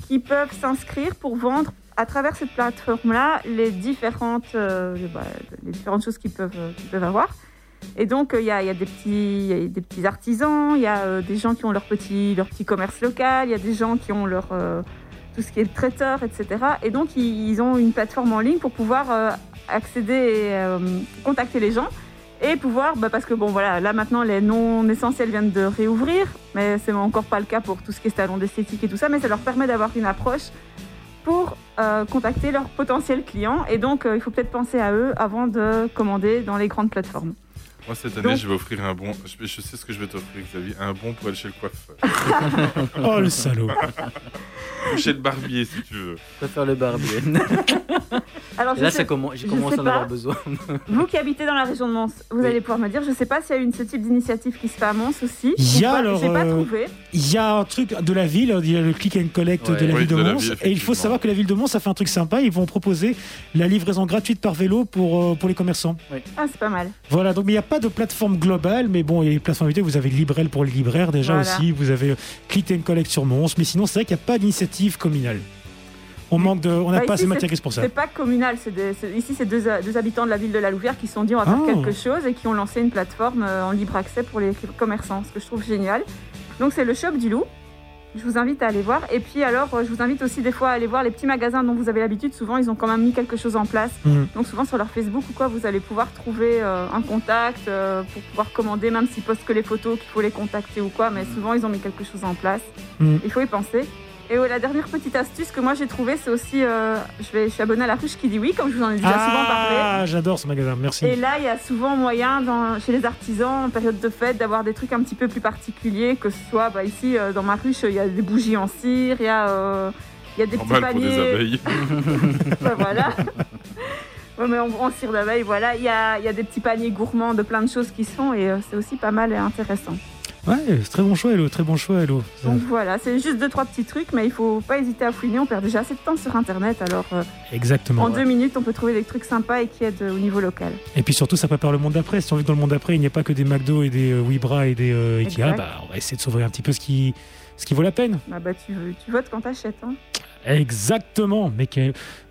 qui peuvent s'inscrire pour vendre à travers cette plateforme-là les différentes, euh, bah, les différentes choses qu'ils peuvent, euh, peuvent avoir. Et donc, euh, il y, a, y a des petits, des petits artisans, il y a des gens qui ont leur petit, leur petit commerce local, il y a des gens qui ont leur, tout ce qui est traiteur, etc. Et donc, ils, ont une plateforme en ligne pour pouvoir accéder et contacter les gens. Et pouvoir, bah, parce que bon voilà, là maintenant les non essentiels viennent de réouvrir, mais c'est encore pas le cas pour tout ce qui est salon d'esthétique et tout ça, mais ça leur permet d'avoir une approche pour euh, contacter leurs potentiels clients. Et donc, euh, il faut peut-être penser à eux avant de commander dans les grandes plateformes. Moi, cette année, Donc- je vais offrir un bon. Je, je sais ce que je vais t'offrir, Xavier. Un bon pour aller chez le coiffeur. Oh le salaud Ou chez le barbier, si tu veux. Je préfère le barbier. Alors, Et je là, sais- ça commence, j'ai je commencé sais à en avoir pas. besoin. Vous qui habitez dans la région de Mons, vous Oui. allez pouvoir me dire, je sais pas s'il y a une, ce type d'initiative qui se fait à Mons aussi. Il y a pas, alors, pas euh, trouvé. Il y a un truc de la ville, il y a le click and collect Ouais. de la Oui, ville de de Mons. ville, et il faut savoir que la ville de Mons a fait un truc sympa. Ils vont proposer la livraison gratuite par vélo pour, euh, pour les commerçants. Ah, c'est pas mal. Voilà, donc mais il n'y a pas de plateforme globale, mais bon, il y a les plateformes invitées. Vous avez Librel pour les libraires déjà Voilà. aussi. Vous avez euh, Click and Collect sur Mons. Mais sinon, c'est vrai qu'il n'y a pas d'initiative communale. On manque de, on n'a Bah, pas assez de matière grise pour ça. C'est pas communal. c'est des- ici, c'est deux, deux habitants de la ville de la Louvière qui se sont dit on va faire Ah. quelque chose et qui ont lancé une plateforme euh, en libre accès pour les commerçants, ce que je trouve génial. Donc, c'est le Shop du Loup. Je vous invite à aller voir. Et puis, alors, euh, je vous invite aussi des fois à aller voir les petits magasins dont vous avez l'habitude. Souvent, ils ont quand même mis quelque chose en place. Mhm. Donc, souvent, sur leur Facebook ou quoi, vous allez pouvoir trouver euh, un contact euh, pour pouvoir commander, même s'ils postent que les photos, qu'il faut les contacter ou quoi. Mais souvent, ils ont mis quelque chose en place. Mhm. Il faut y penser. Et euh, la dernière petite astuce que moi j'ai trouvée, c'est aussi, euh, je, vais, je suis abonnée à la ruche qui dit oui, comme je vous en ai déjà souvent parlé. Ah, j'adore ce magasin, merci. Et là, il y a souvent moyen, dans- chez les artisans, en période de fête, d'avoir des trucs un petit peu plus particuliers, que ce soit bah, ici, euh, dans ma ruche, il y a des bougies en cire, il y a, euh, il y a des petits Normal pour des paniers. abeilles. Ouais, voilà. Ouais, mais en, en cire d'abeille, voilà. Il y a, il y a des petits paniers gourmands de plein de choses qui se font et euh, c'est aussi pas mal et intéressant. Ouais, c'est très bon choix, Hello, très bon choix, Hello. Donc voilà, c'est juste deux, trois petits trucs, mais il faut pas hésiter à fouiner. On perd déjà assez de temps sur Internet, alors euh, Exactement. en deux minutes, on peut trouver des trucs sympas et qui aident euh, au niveau local. Et puis surtout, ça prépare le monde d'après. Si on veut que dans le monde d'après, il n'y a pas que des McDo et des euh, Webra et des euh, Ikea, Exact. bah, on va essayer de sauver un petit peu ce qui, ce qui vaut la peine. Bah, bah, tu, tu votes quand t'achètes. Hein. Exactement, mais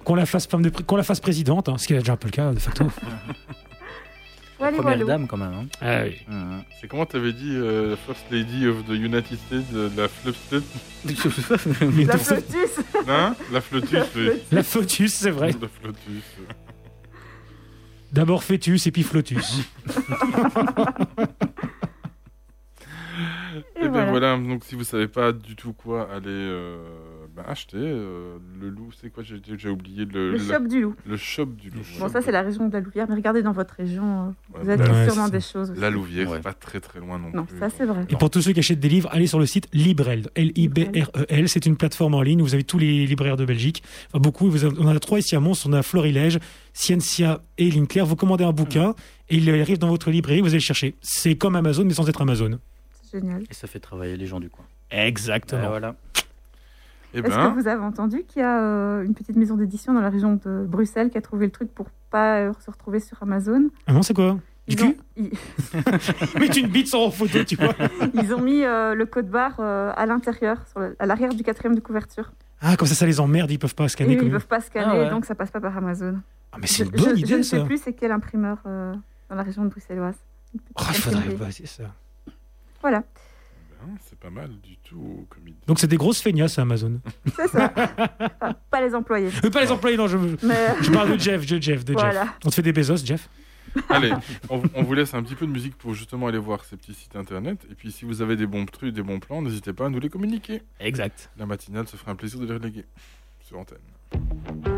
qu'on la fasse femme de pré- qu'on la fasse présidente, hein, ce qui est déjà un peu le cas de facto. Voilà, Première dame, quand même. hein. Ah oui. Mhm. C'est comment t'avais dit euh, la First Lady of the United States, euh, la Flopstet Mais La flotus Hein? La Flotus, oui. La Flotus, c'est vrai. La Flotus. D'abord Fœtus et puis Flotus. Et, ben voilà. voilà. donc si vous savez pas du tout quoi aller euh, ben, acheter. euh, le loup, c'est quoi J'ai j'ai oublié le. Le la- shop du loup. Le shop du loup. Bon, ça, c'est la région de la Louvière, mais regardez dans votre région, euh, vous Ouais, avez bah, sûrement c'est des choses. aussi. La Louvière, c'est pas très très loin non, Non, plus. ça, c'est vrai. Et pour tous ceux qui achètent des livres, allez sur le site Librel, L-I-B-R-E-L. E C'est une plateforme en ligne où vous avez tous les libraires de Belgique. Enfin, beaucoup. Vous avez- on en a trois ici à Mons. On a Florilège, Scientia et Linclair. Vous commandez un bouquin et il arrive dans votre librairie. Vous allez le chercher. C'est comme Amazon, mais sans être Amazon. C'est génial. Et ça fait travailler les gens du coin. Exactement. Ouais, voilà. Eh Est-ce ben, que vous avez entendu qu'il y a euh, une petite maison d'édition dans la région de Bruxelles qui a trouvé le truc pour pas euh, se retrouver sur Amazon? Ah non, c'est quoi? Du Ils ont, cul? ils, Mais une bite sans photo, tu vois. ils ont mis euh, le code barre euh, à l'intérieur, sur le- à l'arrière du quatrième de couverture. Ah, comme ça, ça les emmerde. Ils peuvent pas scanner. ils comme... ne peuvent pas scanner, Ah ouais. donc ça passe pas par Amazon. Ah, mais c'est une Je- bonne je, idée, je ne ça. sais plus c'est quel imprimeur euh, dans la région de bruxelloise. Oh, il faudrait bosser ça. Voilà, ben, c'est pas mal du tout comme idée. Donc, c'est des grosses feignasses à Amazon. c'est ça. Enfin, pas les employés. Euh, pas les employés, non. Je, Mais je parle de Jeff, de Jeff, de Voilà. Jeff. On te fait des Bezos, Jeff Allez, on, on vous laisse un petit peu de musique pour justement aller voir ces petits sites internet. Et puis, si vous avez des bons trucs, des bons plans, n'hésitez pas à nous les communiquer. Exact. La matinale se fera un plaisir de les reléguer sur antenne.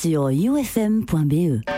sur ufm.be.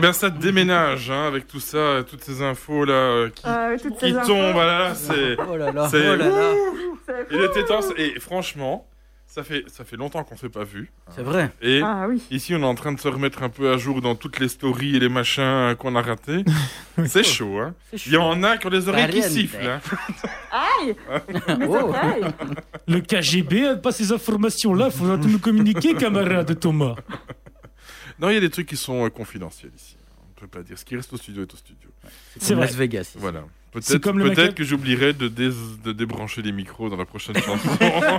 Eh ben ça déménage hein, avec tout ça, toutes ces infos là euh, qui, Ah, qui infos. tombent. Voilà, c'est. Oh là là, c'est- oh là là. C'est Il était temps. Et franchement, ça fait ça fait longtemps qu'on s'est pas vu. C'est vrai. Et Ah oui. ici, on est en train de se remettre un peu à jour dans toutes les stories et les machins euh, qu'on a ratés. c'est chaud, hein. Il y en a qui ont les oreilles qui sifflent. Hein. Aïe Oh. Le KGB a pas ces informations-là, il faudra tout nous communiquer, camarade Thomas. Non, il y a des trucs qui sont euh, confidentiels ici. On peut pas dire. Ce qui reste au studio est au studio. C'est comme Las Vegas. ici. Voilà. C'est Peut-être que j'oublierai de, débrancher les micros dans la prochaine chanson.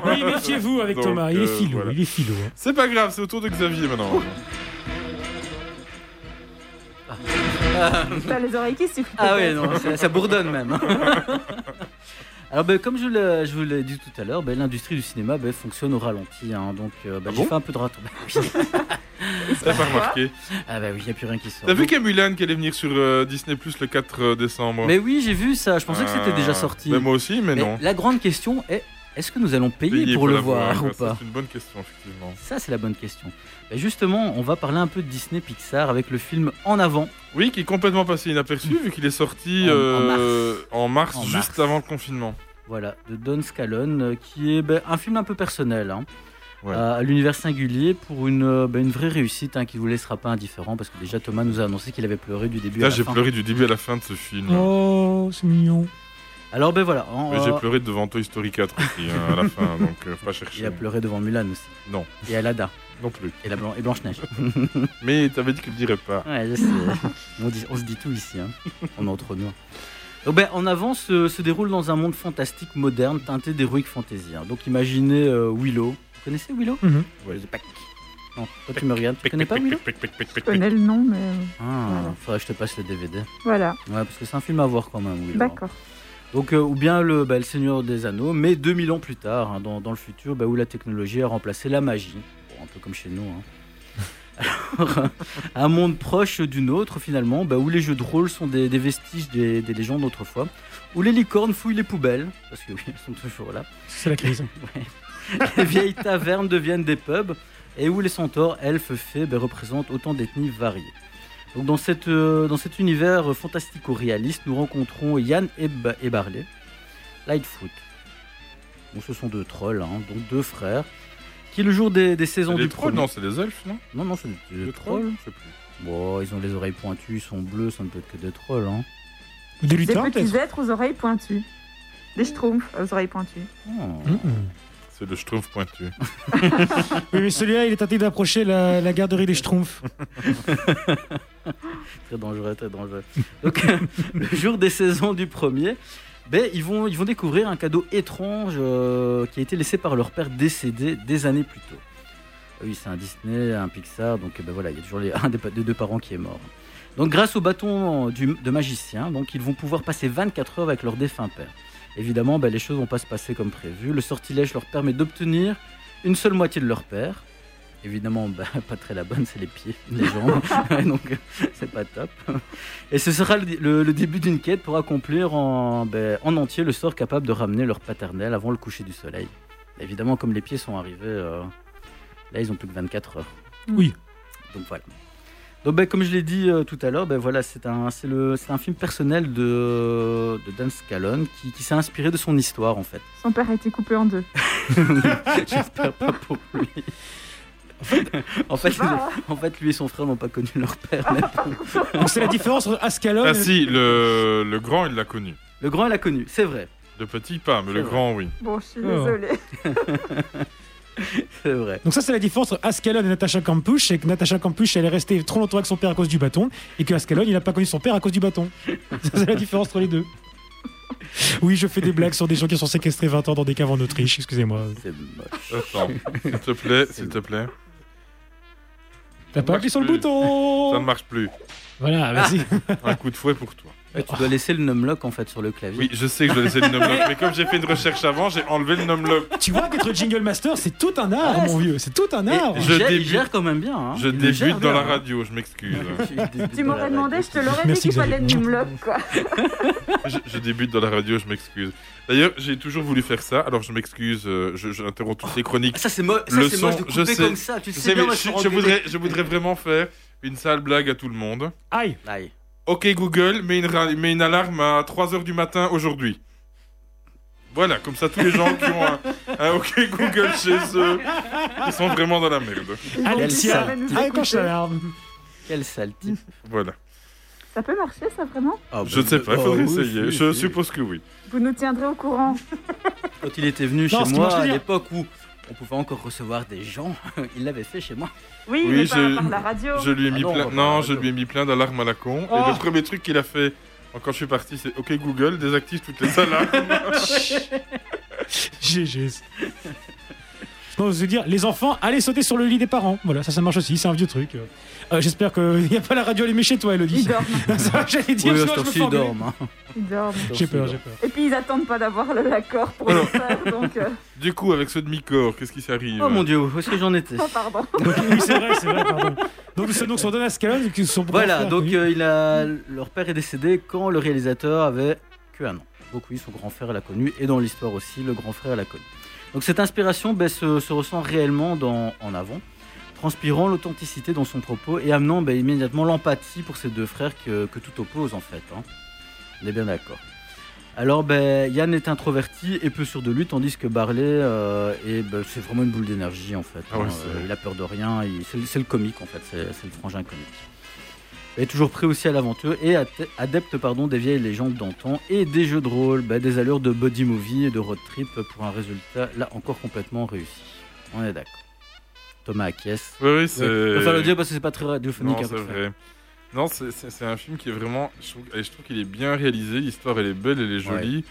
Oui, méfiez-vous avec Donc, Thomas, il est euh, philo, voilà. il est philo. hein. C'est pas grave, c'est au tour de Xavier maintenant. T'as les oreilles qui sifflent. Ah oui, non, ça, ça bourdonne même. Alors, ben, comme je, l'ai- je vous l'ai dit tout à l'heure, ben, l'industrie du cinéma ben, fonctionne au ralenti. hein. donc, euh, ben, Ah j'ai bon fait un peu de oui. T'as pas remarqué Ah, bah oui, il n'y a plus rien qui sort. T'as vu qu'il y a Mulan qui allait venir sur euh, Disney Plus le 4 décembre? Mais oui, j'ai vu ça. Je pensais que c'était Ah, déjà sorti. ben moi aussi, mais non. La grande question est est-ce que nous allons payer Payer pour, le voir, ou pas C'est une bonne question, effectivement. Ça, c'est la bonne question. Ben, justement, on va parler un peu de Disney Pixar avec le film En avant. Oui, qui est complètement passé inaperçu vu qu'il est sorti En- en euh, en mars, En juste mars. avant le confinement. Voilà, de Don Scallone, euh, qui est ben, un film un peu personnel, hein, Ouais. à à l'univers singulier, pour une, euh, une vraie réussite hein, qui ne vous laissera pas indifférent, parce que déjà Thomas nous a annoncé qu'il avait pleuré du début à Là, la j'ai fin. pleuré du début à la fin de ce film. Oh, c'est mignon. Alors ben voilà, en- Mais j'ai euh, pleuré devant Toy Story 4 aussi, hein, à la fin, donc euh, faut pas chercher. il a pleuré devant Mulan aussi. Non, Et Aladdin. non plus. Et, la Blan- et Blanche-Neige. Mais t'avais dit que je le dirais pas. Ouais, je sais. on, dit- on se dit tout ici, hein. on est entre nous. Donc, ben, en avant se, se déroule dans un monde fantastique moderne teinté d'heroic fantasy. hein. Donc imaginez euh, Willow. Vous connaissez Willow? Mhm. Ouais. The Pack. Non, toi tu me regardes. Tu connais pas Willow? Je connais le nom, mais euh, Ah, Voilà. faudrait que je te passe le DVD. voilà. Ouais, parce que c'est un film à voir quand même, Willow. D'accord. Donc, euh, ou bien le, bah, le Seigneur des Anneaux, mais 2000 ans plus tard, hein, dans, dans le futur, bah, où la technologie a remplacé la magie. Bon, un peu comme chez nous. hein. Alors, un monde proche du nôtre, finalement, bah, où les jeux de rôle sont des, des vestiges des, des légendes d'autrefois, où les licornes fouillent les poubelles, parce que oui, elles sont toujours là. C'est la crise. Ouais. Les vieilles tavernes deviennent des pubs, et où les centaures, elfes, fées bah, représentent autant d'ethnies variées. Donc dans, cette, euh, dans cet univers fantastico-réaliste, nous rencontrons Yann et Barley, Lightfoot. Bon, ce sont deux trolls, hein, donc deux frères, qui le jour des, des saisons C'est du des trolls, premier- non, c'est des elfes, non Non, non, c'est des, des Des trolls. Je sais plus. Bon, ils ont les oreilles pointues, ils sont bleus, ça ne peut être que des trolls. Hein. Des Des lutins, petits peut-être êtres aux oreilles pointues. Des schtroumpfs aux oreilles pointues. Oh. C'est le Schtroumpf pointu. Oui, mais celui-là, il est tenté d'approcher la, la garderie des Schtroumpfs. Très dangereux, très dangereux. Donc, le jour des saisons du premier, ben, ils, vont, ils vont découvrir un cadeau étrange euh, qui a été laissé par leur père décédé des années plus tôt. Euh, Oui, c'est un Disney, un Pixar, donc ben, voilà, il y a toujours un des deux parents qui est mort. Donc, grâce au bâton du, de magicien, donc, ils vont pouvoir passer 24 heures avec leur défunt père. Évidemment, ben, les choses vont pas se passer comme prévu. Le sortilège leur permet d'obtenir une seule moitié de leur père. Évidemment, ben, pas très la bonne, c'est les pieds, les jambes. Donc, euh, c'est pas top. Et ce sera le, le- le début d'une quête pour accomplir en, ben, en entier le sort capable de ramener leur paternel avant le coucher du soleil. Évidemment, comme les pieds sont arrivés, euh, là, ils ont plus que 24 heures. Oui. Donc voilà. Donc, ben, comme je l'ai dit euh, tout à l'heure, ben, voilà, c'est un, c'est le- c'est un film personnel de, de Dan Scallon qui, qui s'est inspiré de son histoire en fait. Son père a été coupé en deux. J'espère pas pour lui. En fait, en fait, lui et son frère n'ont pas connu leur père. c'est la différence entre Ascalon Ah et- si, le, le grand, il l'a connu. Le grand, il l'a connu, c'est vrai. Le petit, pas, mais le vrai. grand, oui. Bon, je suis Oh. désolée. C'est vrai. Donc ça c'est la différence entre Ascalon et Natasha Kampusch, c'est que Natasha Kampusch elle est restée trop longtemps avec son père à cause du bâton, et que Ascalon il n'a pas connu son père à cause du bâton. Ça c'est la différence entre les deux. Oui, je fais des blagues sur des gens qui sont séquestrés 20 ans dans des caves en Autriche, excusez-moi. C'est moche. Attends, s'il te plaît, s'il te plaît. T'as pas appuyé sur le bouton Ça ne marche plus. Voilà, vas-y. Un coup de fouet pour toi. Ouais, tu dois laisser le numlock en fait sur le clavier. Oui, je sais que je dois laisser le numlock, mais comme j'ai fait une recherche avant, j'ai enlevé le numlock. Tu vois qu'être jingle master c'est tout un art, Ouais, mon vieux, c'est tout un art. Je gère, il débute- gère quand même bien. hein. Je Il le débute dans bien, la radio, je m'excuse. Tu m'aurais demandé, je te l'aurais dit qu'il fallait une numlock, quoi. je, je débute dans la radio, je m'excuse. D'ailleurs, j'ai toujours voulu faire ça, alors je m'excuse, euh, je, je interromps toutes ces chroniques. Ah, Ça c'est mo- Le c'est son, moche de je sais. comme ça. Tu Je sais sais, bien, mais moi, je, suis je engueulé. voudrais, je voudrais vraiment faire une sale blague à tout le monde. Aïe. Aïe. Ok Google, mets une, ra- mets une alarme à 3h du matin aujourd'hui. Voilà, comme ça tous les gens qui ont un, un OK Google chez eux, ils sont vraiment dans la merde. Alexia, écouter. l'alarme. Quel sale type. Voilà. Ça peut marcher, ça, vraiment? Ah, Je ne sais pas, il oh, faudrait essayer. Je suppose que oui. Vous nous tiendrez au courant. Quand il était venu Non, chez moi à l'époque où on pouvait encore recevoir des gens, il l'avait fait chez moi. Oui, Oui, mais pas je- par la radio. Je lui ai Ah mis non, plein, non, je lui ai mis plein d'alarmes à la con. Oh. Et le premier truc qu'il a fait quand je suis parti, c'est OK Google, désactive toutes les alarmes. GG. Je vous dire, les enfants, allez sauter sur le lit des parents. Voilà, ça, ça marche aussi, c'est un vieux truc. Euh, J'espère qu'il n'y a pas la radio allumée chez toi, Elodie. Ils dorment. J'allais dire, Oui, à sinon cette je me ils dorment. hein. Ils dorment. J'ai peur, j'ai peur. Et puis, ils attendent pas d'avoir le- l'accord pour le faire, donc... euh, du coup, avec ce demi-corps, qu'est-ce qui s'arrive Oh mon dieu, où est-ce que j'en étais Oh, pardon. Donc, oui, c'est vrai, c'est vrai, pardon. Donc, c'est donc son Don Ascalon, qui sont Voilà, donc euh, il a... leur père est décédé quand le réalisateur avait que un an. Donc oui, son grand frère l'a connu, et dans l'histoire aussi, le grand frère l'a connu. Donc cette inspiration ben, se, se ressent réellement dans En avant, transpirant l'authenticité dans son propos et amenant ben, immédiatement l'empathie pour ces deux frères que, que tout oppose en fait. hein. On est bien d'accord. Alors ben, Yann est introverti et peu sûr de lui, tandis que Barley, euh, est, ben, c'est vraiment une boule d'énergie en fait. Ah ouais, hein. Euh, il a peur de rien, il- c'est, le- comique en fait, c'est le frangin comique. Est toujours prêt aussi à l'aventure et adepte pardon, des vieilles légendes d'antan et des jeux de rôle, ben, des allures de body movie et de road trip pour un résultat là encore complètement réussi. On est d'accord. Thomas acquiesce. Oui, oui, c'est. Je préfère le dire parce que c'est pas très radiophonique. Non, à c'est vrai. Non, c'est- un film qui est vraiment. Je trouve, et je trouve qu'il est bien réalisé. L'histoire, elle est belle, elle est jolie.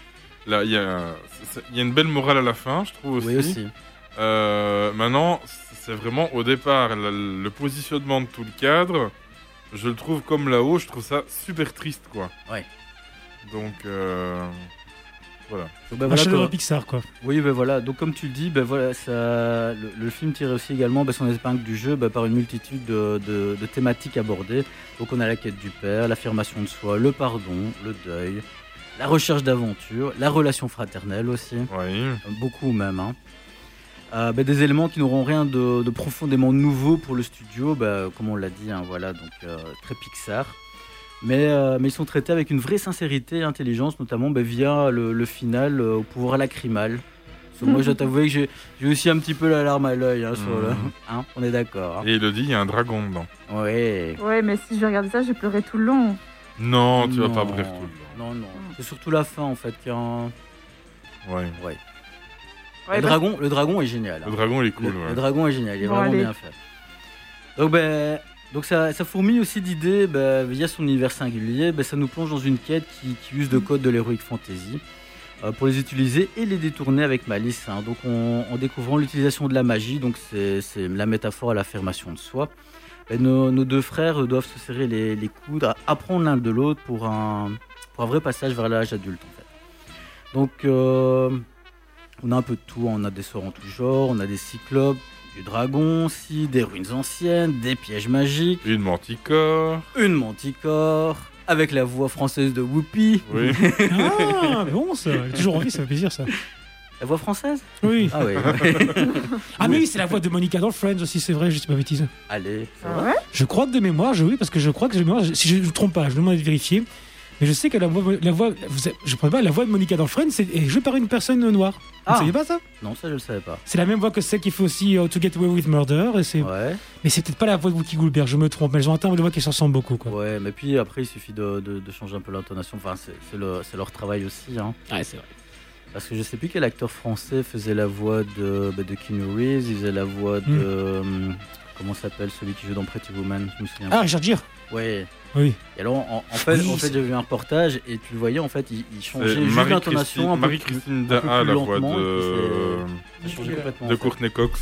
Là, il y, a- y une belle morale à la fin, je trouve aussi. Oui, aussi. Euh, maintenant, c'est vraiment au départ le positionnement de tout le cadre. Je le trouve comme là-haut, je trouve ça super triste, quoi. Ouais. Donc, euh, voilà. Donc, ben, Un voilà, quoi. Pixar, quoi. Oui, ben voilà. Donc comme tu le dis, ben voilà, ça, le, le film tire aussi également ben, son épingle du jeu ben, par une multitude de, de- de thématiques abordées. Donc on a la quête du père, l'affirmation de soi, le pardon, le deuil, la recherche d'aventure, la relation fraternelle aussi. Oui. Beaucoup même. hein. Euh, ben, des éléments qui n'auront rien de, de profondément nouveau pour le studio, ben, comme on l'a dit, hein, voilà, donc euh, très Pixar. Mais, euh, mais ils sont traités avec une vraie sincérité et intelligence, notamment ben, via le, le final euh, au pouvoir lacrymal. Parce que moi, je dois t'avouer que j'ai aussi un petit peu la larme à l'œil. Hein, sur le- hein, on est d'accord. hein. Et il le dit, il y a un dragon dedans. Ouais. Ouais, mais si je regardais ça, j'ai pleuré tout le long. Non, tu vas pas Non, brûler tout le Non, non. C'est surtout la fin, en fait, qui est un... Ouais. Ouais. Ouais, le, bah- dragon, le dragon est génial. hein. Le dragon, il est cool, Le, ouais. le dragon est génial, il est Bon, vraiment allez. bien fait. Donc, ben, donc ça, ça fourmille aussi d'idées ben, via son univers singulier. ben, ça nous plonge dans une quête qui, qui use de codes de l'heroic fantasy euh, pour les utiliser et les détourner avec malice. hein. Donc en, en découvrant l'utilisation de la magie, donc c'est la métaphore à l'affirmation de soi. nos, nos deux frères doivent se serrer les, les coudes, à- apprendre l'un de l'autre pour un, pour un vrai passage vers l'âge adulte en fait. Donc euh, on a un peu de tout, on a des sorts en tout genre, on a des cyclopes, du dragon aussi, des ruines anciennes, des pièges magiques, Une manticore. une manticore, avec la voix française de Whoopi. Oui. Ah, mais bon, ça. J'ai toujours envie, ça fait plaisir, ça. La voix française? Oui. Ah oui. Ah, mais oui, c'est la voix de Monica dans Friends aussi, c'est vrai, je dis pas bêtise. Allez, ça Ah Je crois que de mémoire, je, oui, parce que je crois que de mémoire, si je ne me trompe pas, je demande de vérifier. Mais je sais que la voix, la voix, vous savez- je pas, la voix de Monica dans Friends c'est- est jouée par une personne noire. Vous Ah. ne saviez pas ça? Non, ça je le savais pas. C'est la même voix que celle qui fait aussi euh, To Get Away with Murder. Et c'est... Ouais. Mais c'est peut-être pas la voix de Wookie Goldberg, je me trompe. Mais elles ont un timbre de voix qui se ressemble beaucoup. Quoi. Ouais, mais puis après il suffit de, de- de changer un peu l'intonation. Enfin, c'est, c'est le- c'est leur travail aussi. Hein. Ouais, c'est vrai. Parce que je sais plus quel acteur français faisait la voix de, bah, de Keanu Reeves, il faisait la voix de. Hmm. hum, comment s'appelle celui qui joue dans Pretty Woman Je me souviens. Ah. Richard Gere Ouais. Oui. Et alors, en, en fait, Oui, en fait j'ai vu un reportage et tu le voyais, en fait, il, il changeait C'est juste l'intonation un peu Marie-Christine Daha, la voix de. Courtney Cox.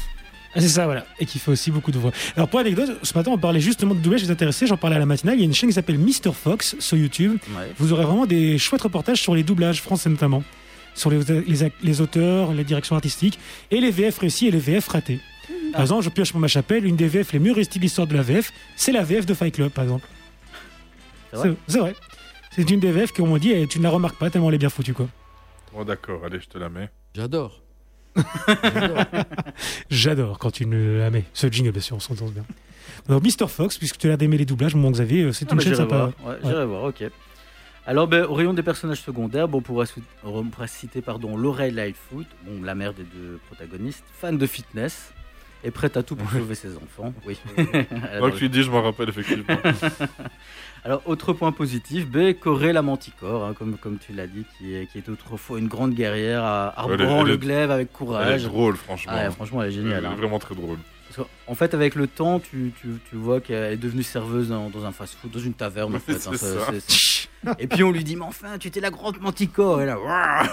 Ah, c'est ça, voilà. Et qui fait aussi beaucoup de voix. Alors, pour anecdote, ce matin, on parlait justement de doublage, je vous intéressais, j'en parlais à la matinale. Il y a une chaîne qui s'appelle Mr. Fox sur YouTube. Ouais. Vous aurez vraiment des chouettes reportages sur les doublages français notamment. Sur les, les, ac- les auteurs, les directions artistiques et les VF réussis et les VF ratés. Par exemple, je pioche pour ma chapelle, une des VF les mieux réussies de l'histoire de la VF, c'est la VF de Fight Club, par exemple. C'est vrai C'est une des VF qu'on m'a dit et tu ne la remarques pas tellement elle est bien foutue, quoi. Bon, d'accord, allez, je te la mets. J'adore. J'adore quand tu ne la mets. Ce jingle, bien sûr, on s'entend bien. Alors, Mr. Fox, puisque tu as l'air d'aimer les doublages, mon Xavier, euh, c'est Ah, une chaîne j'irai sympa. voir. Ouais, j'irai voir, ok. Alors, ben, au rayon des personnages secondaires, bon, on, pourra, on pourra citer pardon, Laurel Lightfoot, bon, la mère des deux protagonistes, fan de fitness et prête à tout pour sauver ses enfants. Oui. Donc, tu dis, je m'en rappelle, effectivement. Alors, autre point positif, ben, Corée la manticore, hein, comme, comme tu l'as dit, qui, est, qui était autrefois une grande guerrière Elle est- arborant elle le est- glaive avec Elle courage. est drôle, franchement. Ah, ouais, franchement, elle est géniale. Elle est hein. vraiment très drôle. Parce en fait, avec le temps, tu, tu, tu vois qu'elle est devenue serveuse dans, dans un fast-food, dans une taverne. En fait, hein, ça- Et puis on lui dit, mais enfin, tu étais la grande manticore. Et là,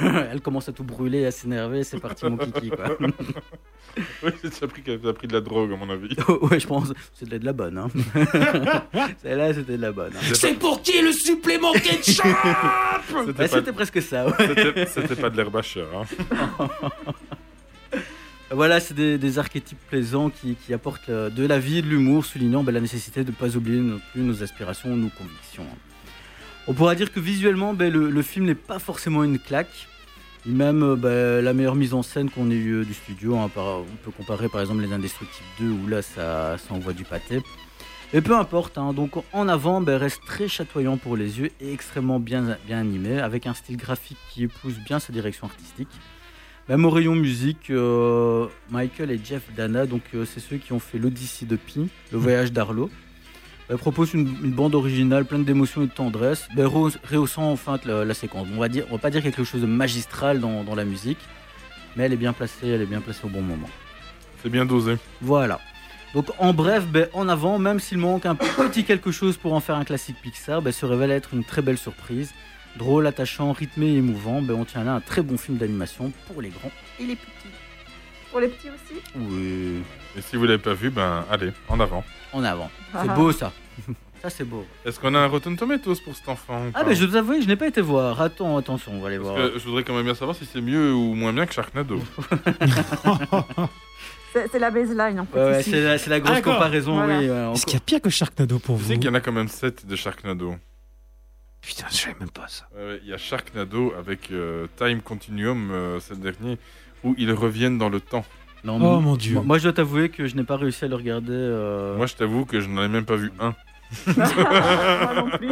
elle commence à tout brûler, à s'énerver. C'est parti, mon kiki. Quoi. Oui, qu'elle a pris de la drogue, à mon avis. ouais, je pense. C'était de la bonne. Hein. Celle-là, c'était de la bonne. hein. C'est pour qui le supplément ketchup? Pas- C'était presque ça. ouais. C'était- pas de l'herbe à chat, hein. Voilà, c'est des, des archétypes plaisants qui, qui apportent euh, de la vie et de l'humour, soulignant ben, la nécessité de ne pas oublier non plus nos aspirations, nos convictions. On pourra dire que visuellement, ben, le, le film n'est pas forcément une claque, même euh, ben, la meilleure mise en scène qu'on ait eu euh, du studio. hein. Par- on peut comparer par exemple Les Indestructibles 2, où là, ça, ça envoie du pâté. Et peu importe, hein. donc en avant, ben, reste très chatoyant pour les yeux et extrêmement bien, bien animé, avec un style graphique qui épouse bien sa direction artistique. Même au rayon musique, euh, Michael et Jeff Dana, donc euh, c'est ceux qui ont fait l'Odyssée de Pi, le voyage d'Arlo, euh, proposent une, une bande originale pleine d'émotions et de tendresse, ben, rehauss- rehaussant enfin la, la séquence. On va dire, on va pas dire quelque chose de magistral dans, dans la musique, mais elle est bien placée, elle est bien placée au bon moment. C'est bien dosé. Voilà. Donc en bref, ben, en avant, même s'il manque un petit quelque chose pour en faire un classique Pixar, ben, se révèle être une très belle surprise. Drôle, attachant, rythmé et émouvant, ben, on tient là un très bon film d'animation pour les grands et les petits. Pour les petits aussi Oui. Et si vous l'avez pas vu, ben allez, en avant. En avant. C'est Ah. beau ça. ça c'est beau. Est-ce qu'on a un Rotten Tomatoes pour cet enfant ou Ah pas mais je dois avouer, je n'ai pas été voir. Attends, attention, on va aller Parce voir. que je voudrais quand même bien savoir si c'est mieux ou moins bien que Sharknado. C'est c'est la baseline en fait. Ouais, ouais, ici. c'est la, c'est la grosse Ah, d'accord. comparaison, Voilà. oui. ouais, Est-ce qu'il y a pire que Sharknado pour Tu vous qu'il y en a quand même 7 de Sharknado. Putain, je savais même pas ça. Ouais, ouais, Il y a Sharknado avec euh, Time Continuum, euh, c'est le dernier, où ils reviennent dans le temps. Non, Oh mon dieu. moi, moi, je dois t'avouer que je n'ai pas réussi à le regarder. euh, Moi, je t'avoue que je n'en ai même pas vu un. Moi non plus.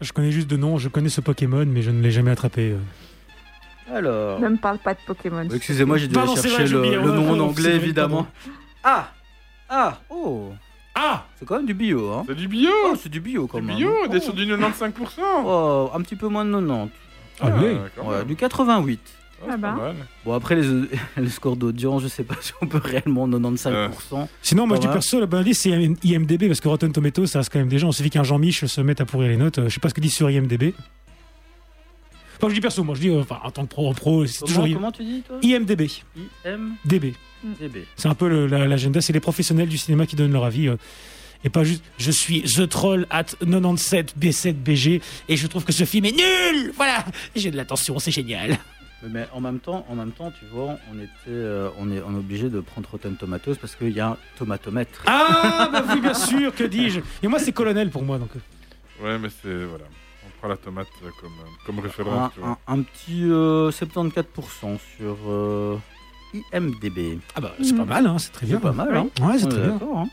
Je connais juste de nom, je connais ce Pokémon, mais je ne l'ai jamais attrapé. euh. Alors. Ne me parle pas de Pokémon. Excusez-moi, j'ai dû aller Pardon, c'est chercher vrai, j'ai le, oublié, le ouais, nom en pardon, anglais, vrai, évidemment. Ah Ah Oh Ah C'est quand même du bio, hein C'est du bio Oh, c'est du bio quand C'est même. bio, on est Oh. sur du 95%. Oh, un petit peu moins de 90. Allez. Ah, quand Ouais, même. du 88. Ah bah. Bon, après, les, le score d'audience, je sais pas si on peut réellement 95%. Sinon, moi je dis perso, la bonne idée c'est IMDB parce que Rotten Tomatoes ça reste quand même des gens. Il suffit qu'un Jean-Mich se mette à pourrir les notes. Euh, Je sais pas ce qu'ils disent sur IMDB. Enfin, je dis perso, moi je dis euh, enfin, en tant que pro, pro c'est Comment, toujours I- comment tu dis, toi? IMDB. IM DB. DB. C'est un peu l'agenda, c'est les professionnels du cinéma qui donnent leur avis. euh, et pas juste je suis The Troll at 97 B7 BG et je trouve que ce film est nul Voilà J'ai de l'attention, c'est génial Mais, mais en même temps, en même temps, tu vois, on était, euh, on est, on est obligé de prendre Rotten Tomatoes parce qu'il y a un tomatomètre. Ah bah oui, bien sûr, que dis-je Et moi, c'est colonel pour moi donc. euh. Ouais, mais c'est. Voilà. On prend la tomate euh, comme, euh, comme un, référence. tu vois. un- un petit euh, 74% sur euh, IMDB. Ah bah c'est pas mal, hein, c'est très bien. C'est pas mal, hein. Ouais, c'est très bien. hein.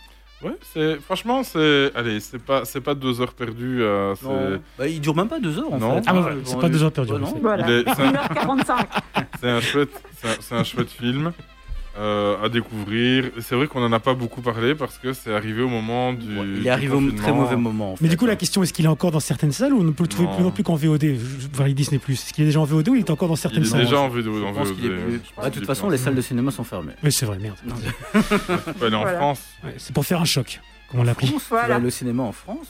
Ouais, c'est franchement c'est allez c'est pas c'est pas deux heures perdues. euh, c'est- Non. Bah, il dure même pas deux heures en Non. fait. Ah bah voilà, c'est pas deux heures perdues, Ouais, en non. effet. Voilà. Il est- c'est un- 1h45. C'est un chouette, c'est un, c'est un chouette film euh, à découvrir. C'est vrai qu'on en a pas beaucoup parlé parce que c'est arrivé au moment du. Il est arrivé au très mauvais moment. En fait. Mais du coup, la question, est-ce qu'il est encore dans certaines salles ou on ne peut le trouver Non. plus non plus qu'en VOD je- Enfin, Disney Plus. Est-ce qu'il est déjà en VOD ou il est encore dans Il certaines est salles? déjà en. Je En VOD, est plus- de toute est façon, plus les salles de cinéma sont fermées. Oui, c'est vrai, merde. Peux aller en Voilà. France Ouais, c'est pour faire un choc, comme on l'appelle. Voilà. le cinéma en France?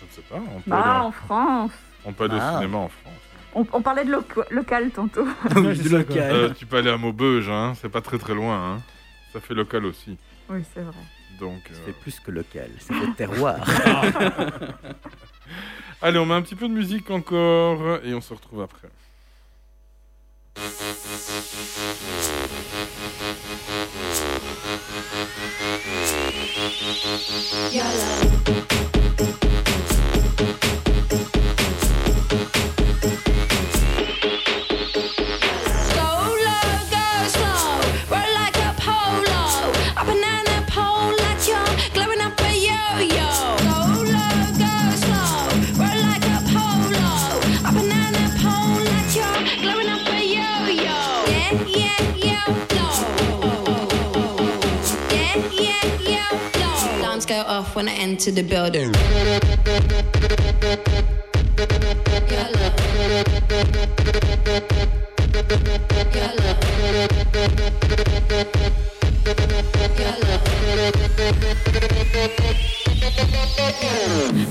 Je ne sais pas. On peut Bah, aller, en France. on peut aller Ah. au cinéma en France. On, on parlait de local tantôt. C'est ça, local. Euh, tu peux aller à Maubeuge, hein. C'est pas très très loin. Hein. Ça fait local aussi. Oui, c'est vrai. Donc. Ça euh, plus que local, ça fait terroir. Allez, on met un petit peu de musique encore et on se retrouve après. Go off when I enter the building.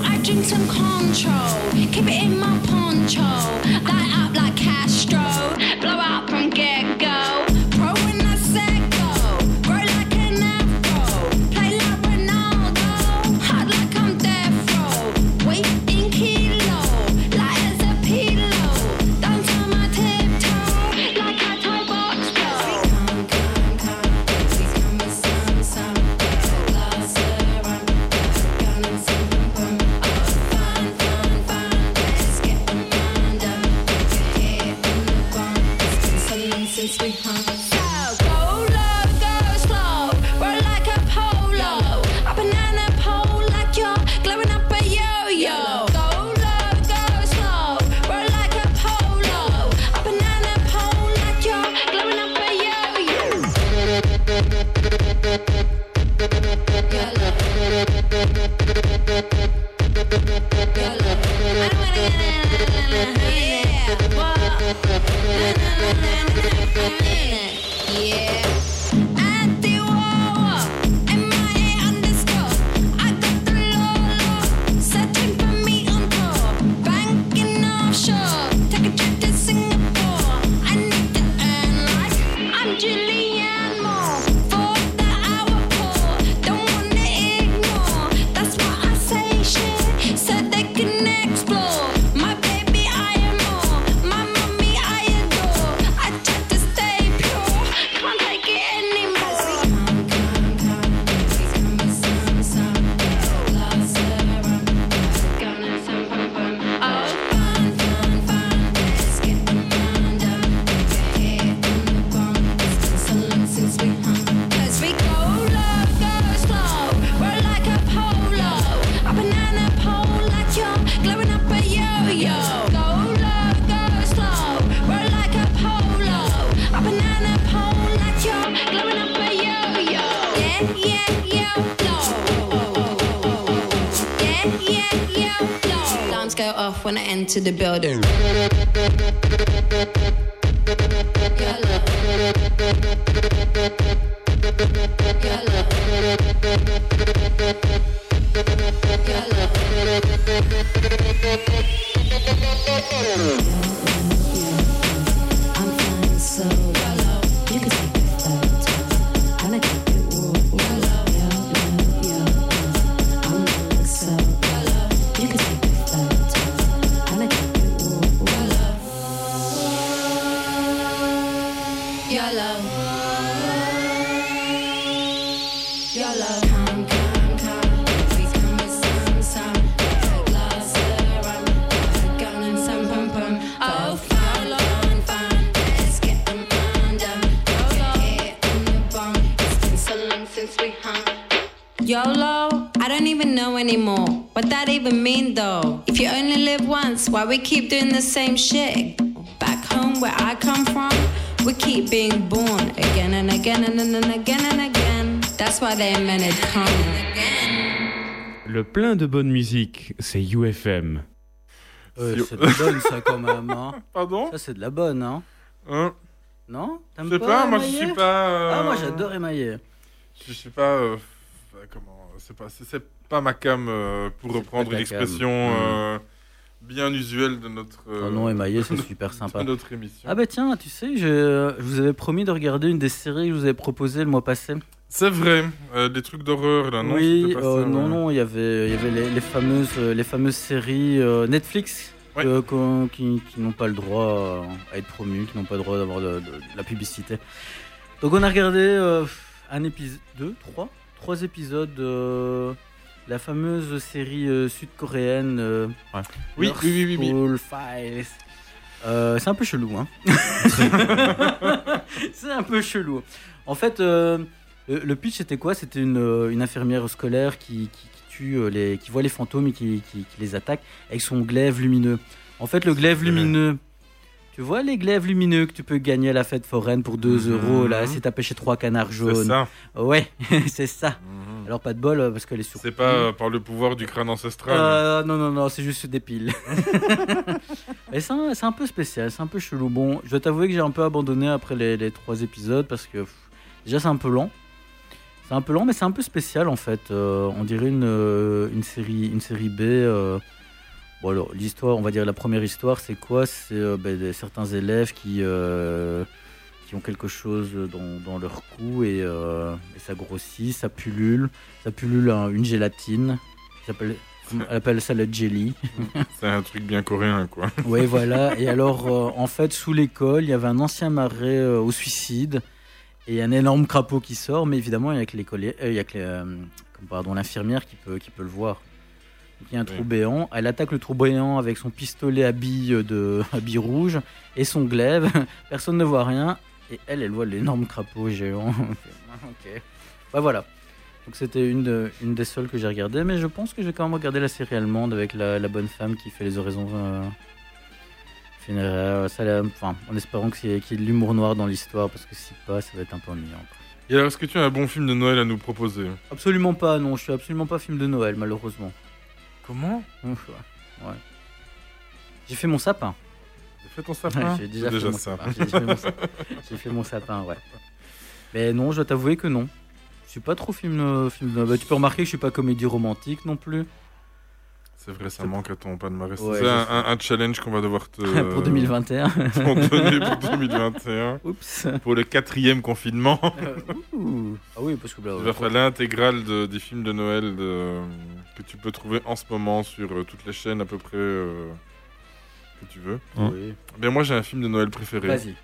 I drink some control, keep it in my poncho. Light into the building. Once, why we keep doing the same shit? Back home where I come from, we keep being born again and again and, and, and again and again. That's why they invented come. Le plein de bonne musique, c'est UFM. Ouais, c'est de la bonne, ça, quand même. Hein. Pardon Ça, c'est de la bonne, hein. Hein Non T'aimes Je sais pas, moi je suis pas. euh, Ah, moi, j'adore émailler. Je suis pas. euh, f- comment C'est pas, pas ma cam euh, pour reprendre ta bien usuelle de notre. euh, Oh non, émailler, c'est super sympa. De notre émission. Ah bah tiens, tu sais, je, je vous avais promis de regarder une des séries que je vous avais proposées le mois passé. C'est vrai, euh, des trucs d'horreur là, non oui, euh, ça, non, ouais. non, il y avait, il y avait les, les fameuses, euh, les fameuses séries euh, Netflix euh, qui, qui n'ont pas le droit euh, à être promues, qui n'ont pas le droit d'avoir de, de- de la publicité. Donc on a regardé euh, un épisode, deux, trois, trois épisodes de la fameuse série euh, sud-coréenne. euh, Oui, oui, oui, oui, Files. Euh, c'est un peu chelou, hein. c'est un peu chelou. En fait, le, pitch c'était quoi? C'était une, une infirmière scolaire qui, qui- qui tue les, qui voit les fantômes et qui, les attaque avec son glaive lumineux. En fait, le glaive lumineux. Tu vois les glaives lumineux que tu peux gagner à la fête foraine pour 2 Mhm. euros là? Si t'as pêché trois canards jaunes. ça. Ouais, c'est ça. Alors pas de bol euh, parce qu'elle est sur. C'est pas euh, par le pouvoir du crâne ancestral. Euh, non, non, non, c'est juste des piles. Mais c'est un, c'est un peu spécial, c'est un peu chelou. Bon, je dois t'avouer que j'ai un peu abandonné après les, les trois épisodes parce que pff, déjà c'est un peu lent. C'est un peu lent, mais c'est un peu spécial en fait. Euh, on dirait une, euh, une, série, une série B. euh. Bon, alors, l'histoire, on va dire la première histoire, c'est quoi? C'est euh, ben, des- certains élèves qui, euh, qui ont quelque chose dans, dans leur cou et, euh, et ça grossit, ça pullule. Ça pullule un- une gélatine. s'appelle- Elle appelle ça le jelly. C'est un truc bien coréen, quoi. Oui, voilà. Et alors, euh, en fait, sous l'école, il y avait un ancien marais euh, au suicide et un énorme crapaud qui sort, mais évidemment, il n'y a que l'écolier, il y a que les, pardon, l'infirmière qui peut, qui peut le voir. Donc, il y a un trou béant. Elle attaque le trou béant avec son pistolet à billes, de, à billes rouges et son glaive. Personne ne voit rien. Et elle, elle voit l'énorme crapaud géant. ok. Bah voilà. Donc c'était une, de- une des seules que j'ai regardées, mais je pense que je vais quand même regarder la série allemande avec la, la bonne femme qui fait les oraisons euh, funéraires. Ça, enfin, en espérant qu'il y, y ait de l'humour noir dans l'histoire, parce que si pas, ça va être un peu ennuyant. Et alors, est-ce que tu as un bon film de Noël à nous proposer? Absolument pas, non, je suis absolument pas film de Noël, malheureusement. Comment? Ouais. J'ai fait mon sapin. J'ai fait ton sapin J'ai déjà, fait déjà mon sapin. J'ai fait mon sapin. J'ai fait mon sapin, ouais. Mais non, je dois t'avouer que non. Je suis pas trop film, euh, film de... bah, tu peux remarquer que je suis pas comédie romantique non plus. C'est vrai, ça manque à ton palmarès. Ouais, c'est un, un- un challenge qu'on va devoir te. Pour 2021. t'en donner pour 2021. Oups. Pour le quatrième confinement. Ouh. Ah oui, parce que là, Tu vas faire l'intégrale de- des films de Noël de- que tu peux trouver en ce moment sur euh, toutes les chaînes à peu près euh, que tu veux. Oui. Ben moi j'ai un film de Noël préféré. Vas-y.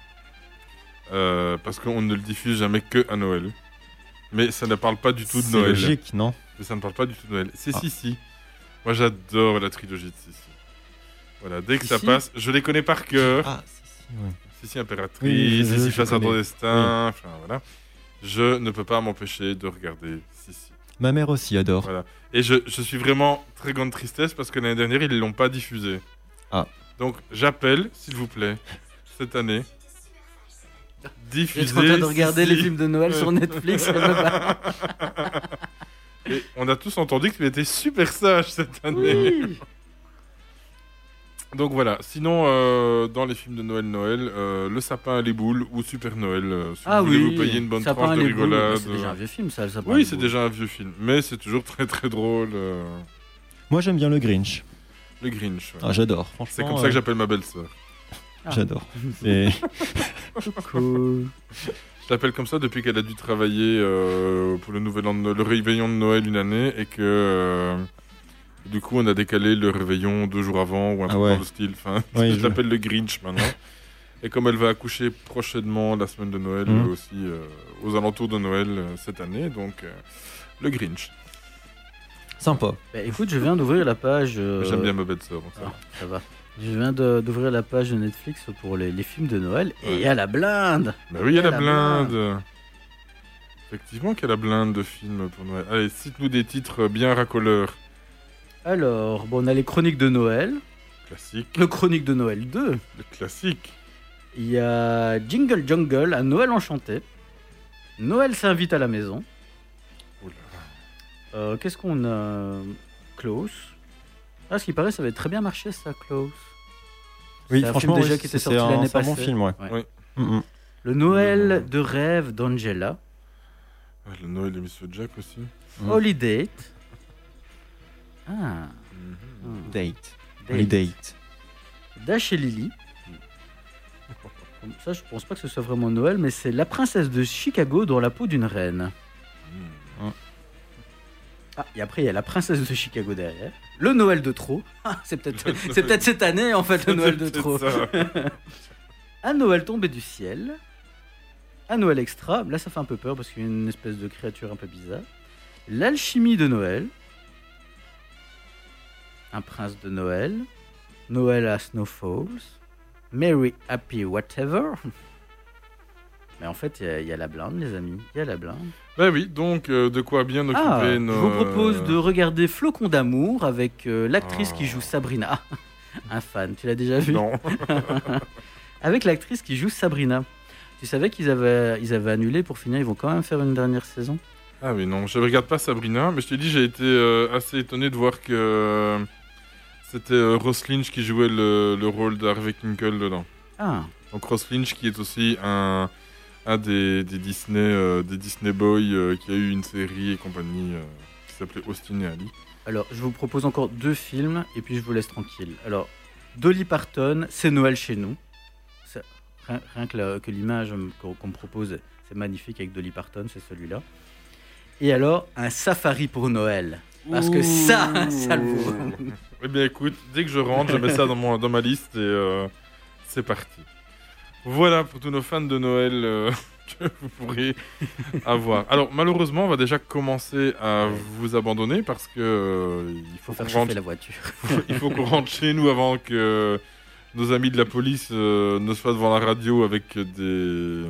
Euh, parce qu'on ne le diffuse jamais que à Noël. Mais ça ne parle pas du tout de C'est Noël. logique, non? Mais ça ne parle pas du tout de Noël. C'est Ah. si si. Moi j'adore la trilogie de Sissi. Voilà, dès que ça passe, je les connais par cœur. Ah, Sissi, ouais. Sissi impératrice, Oui, je- Sissi face à ton destin, enfin voilà. Je ne peux pas m'empêcher de regarder Sissi. Ma mère aussi adore. Voilà. Et je, je suis vraiment très grande tristesse parce que l'année dernière, ils ne l'ont pas diffusé. Ah. Donc j'appelle, s'il vous plaît, cette année. Diffuser. J'étais en train de regarder les films de Noël sur Netflix. Et on a tous entendu qu'il était super sage cette année. Oui. Donc voilà. Sinon, euh, dans les films de Noël, Noël, euh, le sapin, les boules ou Super Noël. euh, si Ah vous voulez oui, vous payer une bonne tranche de rigolade. c'est déjà un vieux film, ça, le Sapin Oui, les c'est boules. déjà un vieux film, mais c'est toujours très très drôle. euh, Moi, j'aime bien le Grinch. Le Grinch. ouais. Ah, j'adore. C'est Franchement, comme ça que j'appelle ma belle-sœur. Ah. J'adore. Et Cool. Je l'appelle comme ça depuis qu'elle a dû travailler euh, pour le nouvel an de le réveillon de Noël une année et que euh, du coup on a décalé le réveillon deux jours avant ou un Ah truc ouais. dans le style. Enfin, Ouais, je l'appelle le Grinch maintenant. et comme elle va accoucher prochainement la semaine de Noël Mhm. aussi euh, aux alentours de Noël euh, cette année, donc euh, le Grinch. Sympa. Bah, écoute, je viens d'ouvrir la page. euh, J'aime bien ma belle-sœur. donc ça va. Ah, ça va. Je viens de- d'ouvrir la page de Netflix pour les, les films de Noël et il y a la blinde. Bah oui, il y a la blinde. Effectivement qu'il y a la blinde de films pour Noël. Allez, cite-nous des titres bien racoleurs. Alors, bon, on a les chroniques de Noël. Classique. Le chronique de Noël 2. Le classique. Il y a Jingle Jungle, un Noël enchanté. Noël s'invite à la maison. Euh, Qu'est-ce qu'on a Klaus? Ah, ce qui paraît, ça va être très bien marché, ça, Klaus. Oui, C'est un franchement, oui, qui était c'est sorti un- un passée. bon film, ouais. Oui. Mhm. Le Noël de rêve d'Angela. Le Noël de Monsieur Jack aussi. Holiday. Ah. Mhm. Date. Holiday. Dash et Lily. Ça, je pense pas que ce soit vraiment Noël, mais c'est la princesse de Chicago dans la peau d'une reine. Ah, et après, il y a la princesse de Chicago derrière. Le Noël de trop. Ah, c'est peut-être c'est peut-être cette année, en fait, le Noël de trop. un Noël tombé du ciel. Un Noël extra. Là, ça fait un peu peur parce qu'il y a une espèce de créature un peu bizarre. L'alchimie de Noël. Un prince de Noël. Noël à Snow Falls. Merry Happy Whatever. Mais en fait, il y a- il y, a la blinde, les amis. Il y a la blinde. Bah oui, donc euh, de quoi bien occuper Ah, nos... Je vous propose de regarder Flocon d'amour avec euh, l'actrice qui joue Sabrina. Ah, un fan, tu l'as déjà vu? Non. avec l'actrice qui joue Sabrina. Tu savais qu'ils avaient, ils avaient annulé pour finir, ils vont quand même faire une dernière saison? Ah oui, non, je regarde pas Sabrina, mais je t'ai dit, j'ai été euh, assez étonné de voir que euh, c'était euh, Ross Lynch qui jouait le, le rôle d'Harvey Kinkle dedans. Ah. Donc Ross Lynch qui est aussi un, un des, des Disney, euh, des Disney Boys euh, qui a eu une série et compagnie euh, qui s'appelait Austin et Ali. Alors, je vous propose encore deux films et puis je vous laisse tranquille. Alors, Dolly Parton, c'est Noël chez nous. C'est- Rien, rien que la- que l'image qu'on qu'on me propose, c'est magnifique avec Dolly Parton, c'est celui-là. Et alors, un safari pour Noël. Parce que ça, ça le vaut. Eh bien écoute, dès que je rentre, je mets ça dans, mon, dans ma liste et euh, c'est parti. Voilà pour tous nos fans de Noël euh, que vous pourrez avoir. Alors malheureusement, on va déjà commencer à vous abandonner parce que euh, il faut, faire qu'on chauffer rentre- la voiture. il faut qu'on rentre chez nous avant que nos amis de la police euh, ne soient devant la radio avec des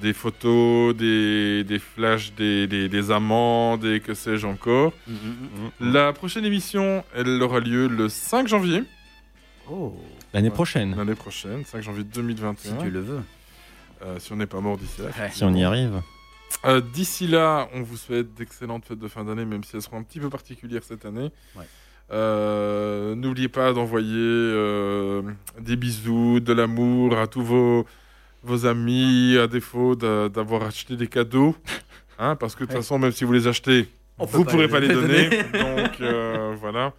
des photos, des, des flashs, des, des, des amendes et que sais-je encore. Mm, La prochaine émission, elle aura lieu le 5 janvier. Oh. L'année prochaine. L'année prochaine, 5 janvier 2021. Si Dieu le veut. Euh, si on n'est pas mort d'ici là. Si on y arrive. Euh, d'ici là, on vous souhaite d'excellentes fêtes de fin d'année, même si elles seront un petit peu particulières cette année. Ouais. Euh, N'oubliez pas d'envoyer euh, des bisous, de l'amour à tous vos, vos amis, à défaut d'a- d'avoir acheté des cadeaux. Hein, parce que de toute Ouais. façon, même si vous les achetez, On vous ne pourrez pas pas les les donner. donner. Donc euh, voilà.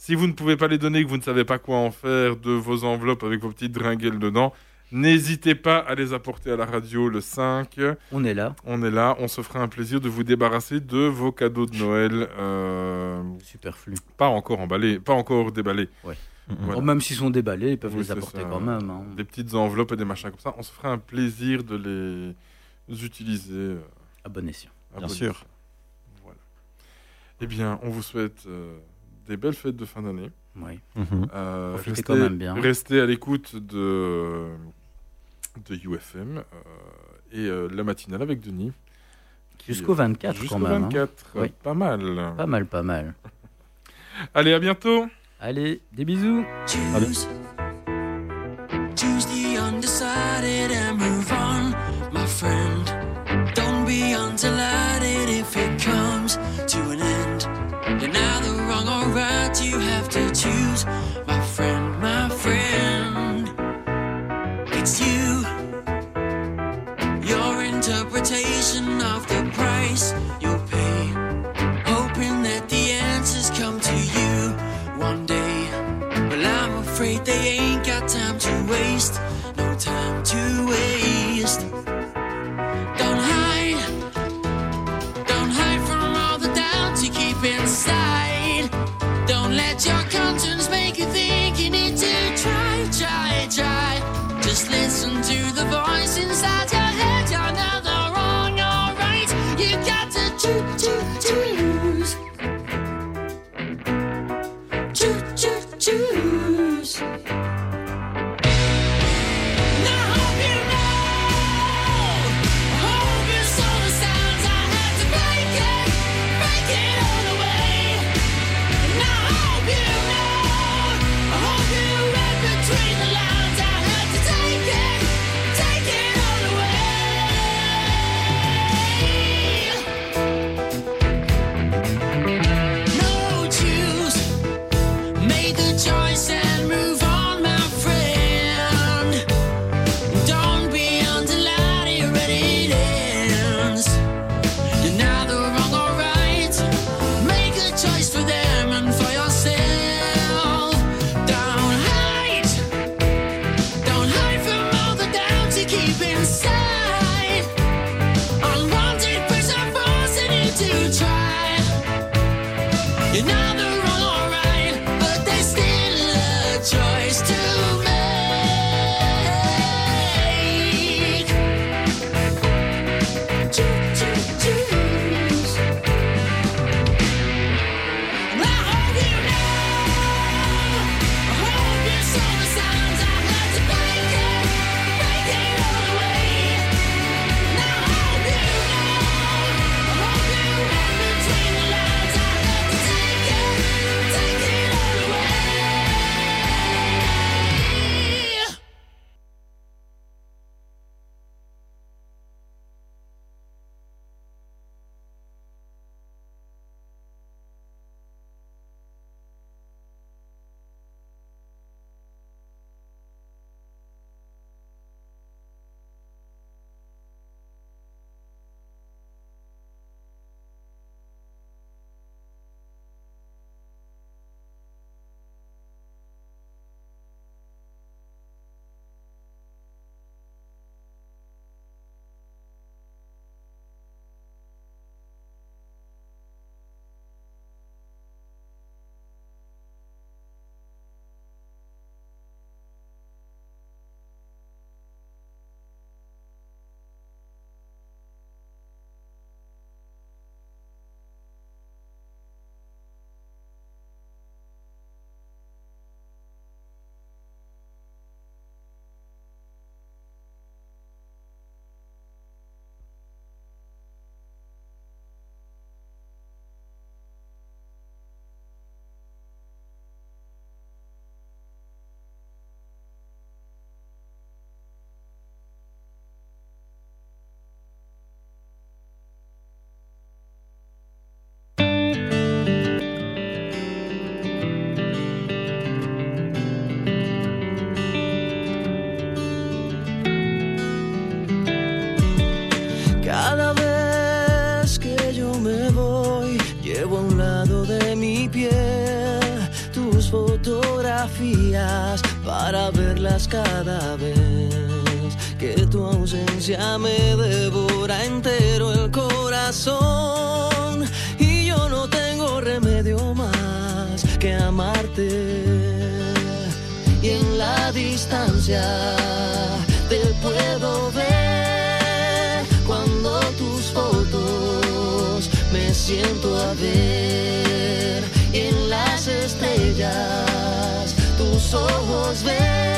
Si vous ne pouvez pas les donner, que vous ne savez pas quoi en faire de vos enveloppes avec vos petites dringuelles dedans, n'hésitez pas à les apporter à la radio le 5. On est là. On est là. On se fera un plaisir de vous débarrasser de vos cadeaux de Noël. euh, Superflu. Pas encore emballés, pas encore déballés. Ouais. Voilà. Oh, même s'ils sont déballés, ils peuvent Oui, les apporter ça. quand même. hein. Des petites enveloppes et des machins comme ça. On se fera un plaisir de les utiliser. euh, À bon escient. à Bien bon sûr. escient. Voilà. Eh bien, on vous souhaite euh, des belles fêtes de fin d'année. Oui. Mhm. Euh, Profitez restez, quand même bien. restez à l'écoute de, de UFM euh, et euh, la matinale avec Denis. Jusqu'au euh, 24 Jusqu'au quand même. hein. 24, euh, Oui. pas mal. Pas mal, pas mal. Allez, à bientôt. Allez, des bisous. Choose the interpretation of the price. cada vez que tu ausencia me devora entero el corazón y yo no tengo remedio más que amarte y en la distancia te puedo ver cuando tus fotos me siento a ver y en las estrellas tus ojos ven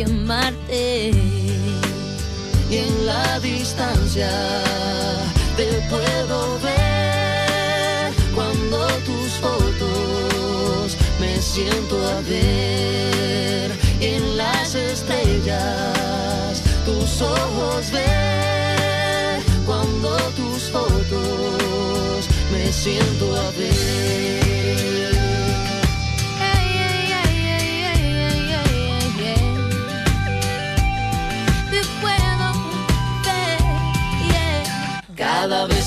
que amarte. Y en la distancia te puedo ver cuando tus fotos me siento a ver en las estrellas tus ojos ver cuando tus fotos me siento a ver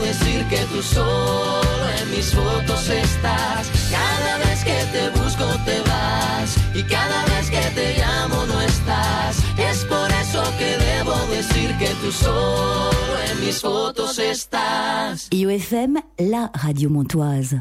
decir que tú solo en mis fotos estás. Cada vez que te busco te vas y cada vez que te llamo no estás. Es por eso que debo decir que tú solo en mis fotos estás. IOFM, la radio montoise.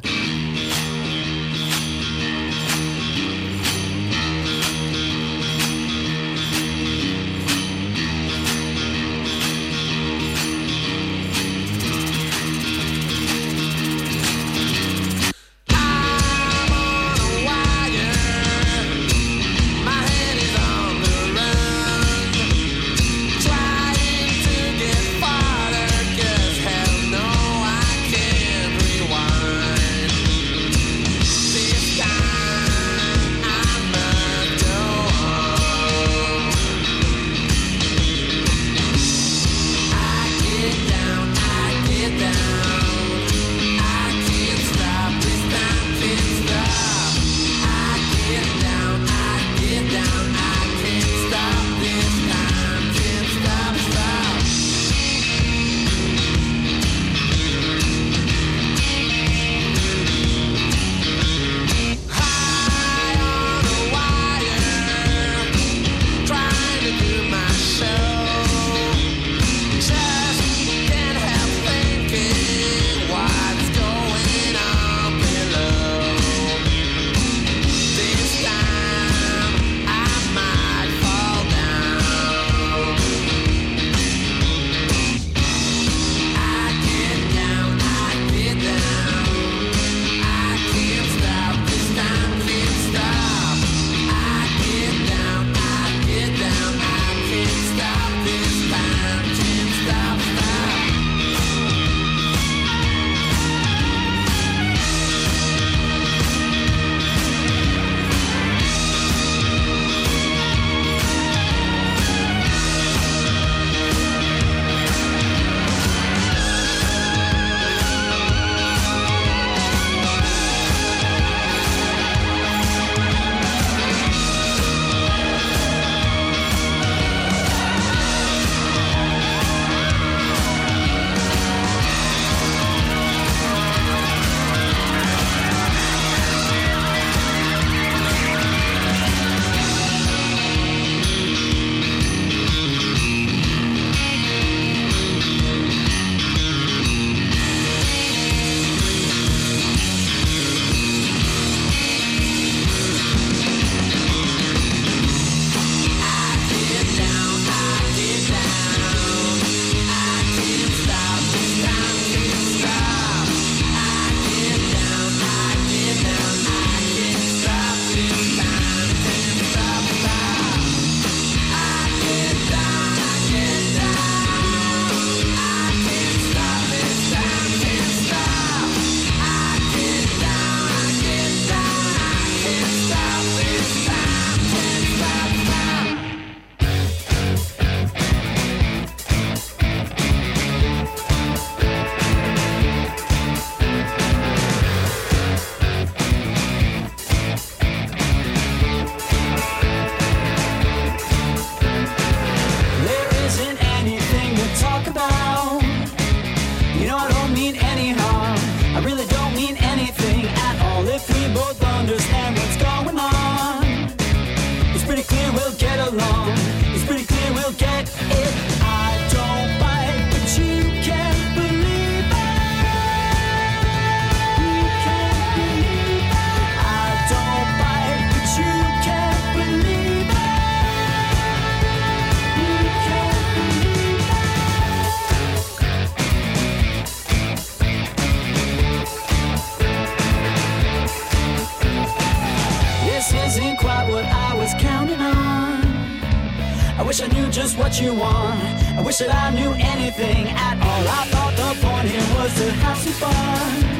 just what you want. I wish that I knew anything at all. I thought the point here was to have some fun.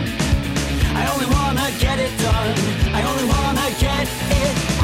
I only wanna get it done. I only wanna get it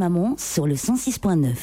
maman sur le 106.9.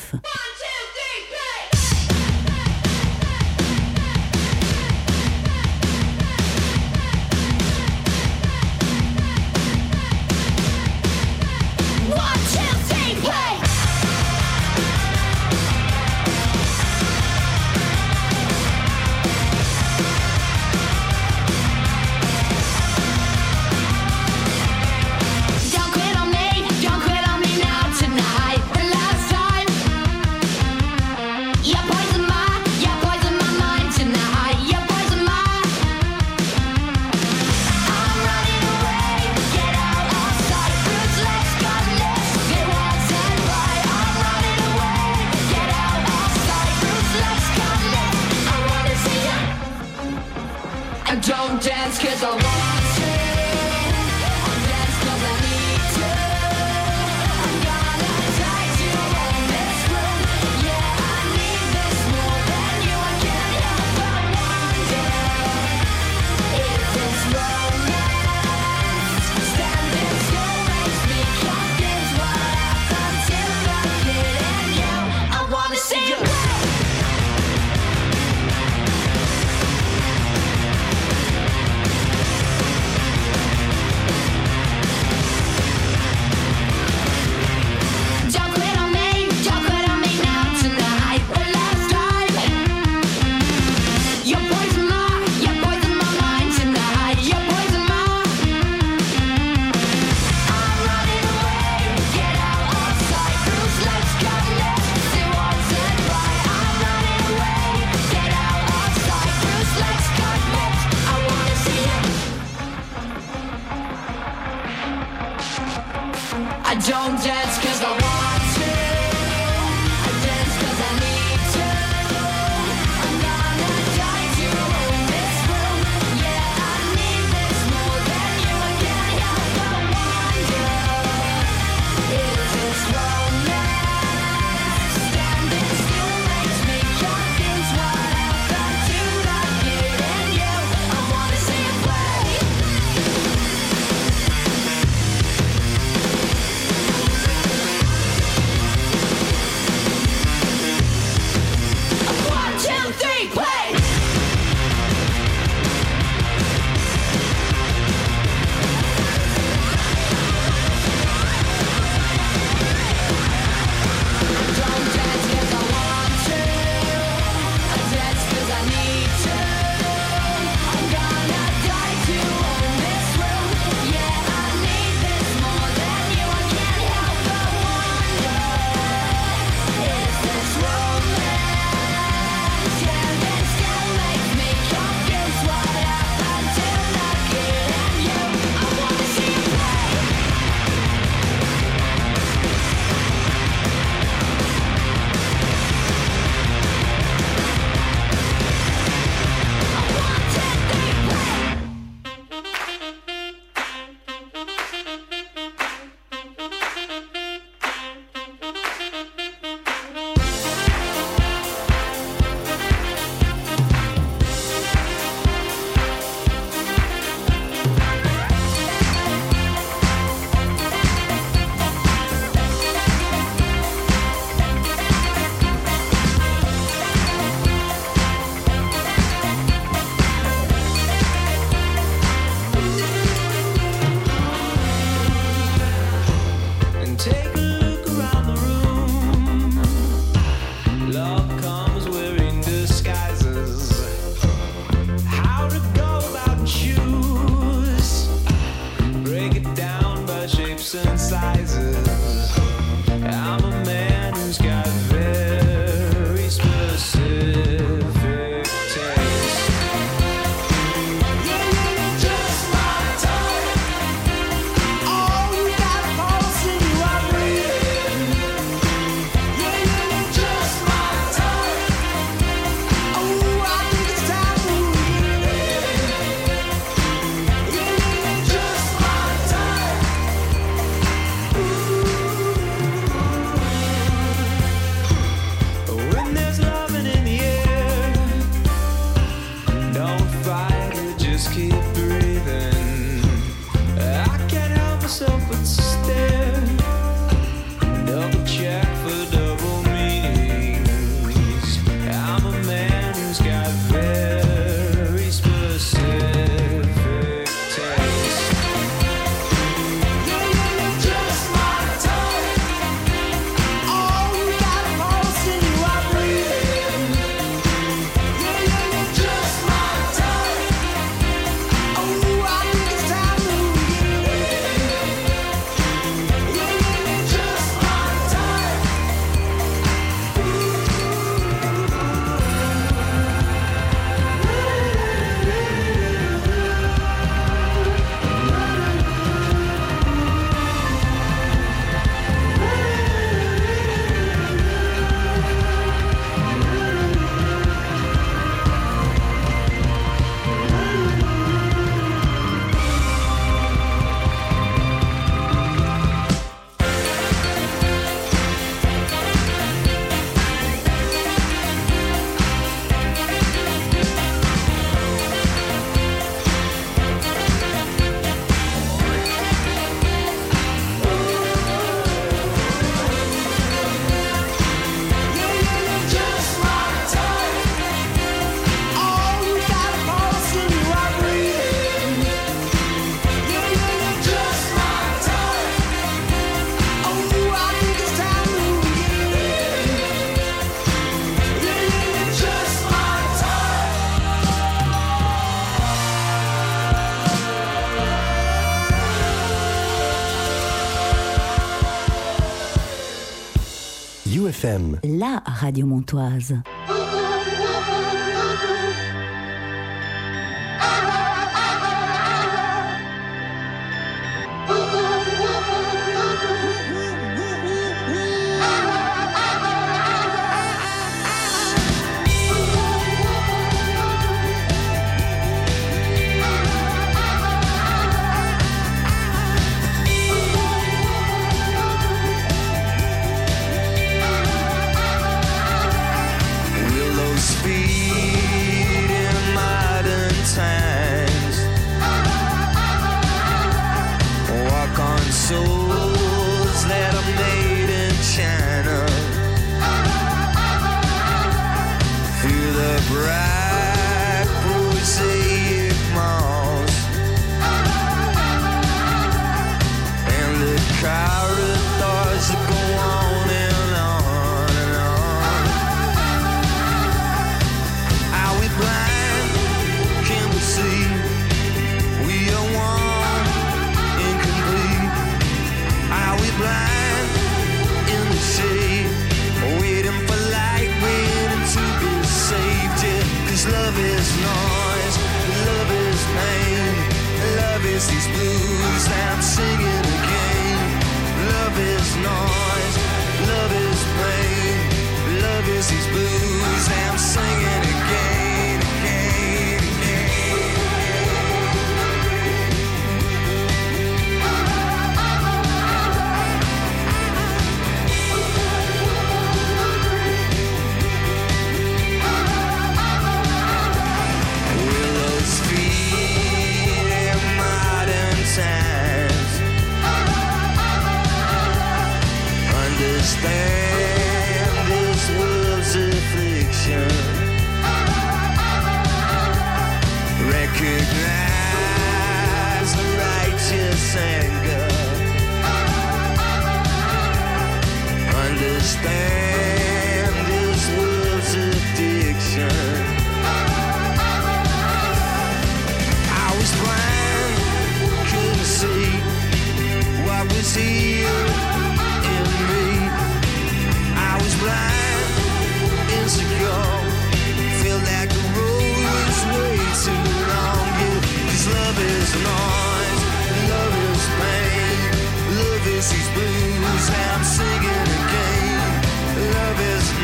La radio montoise.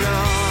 know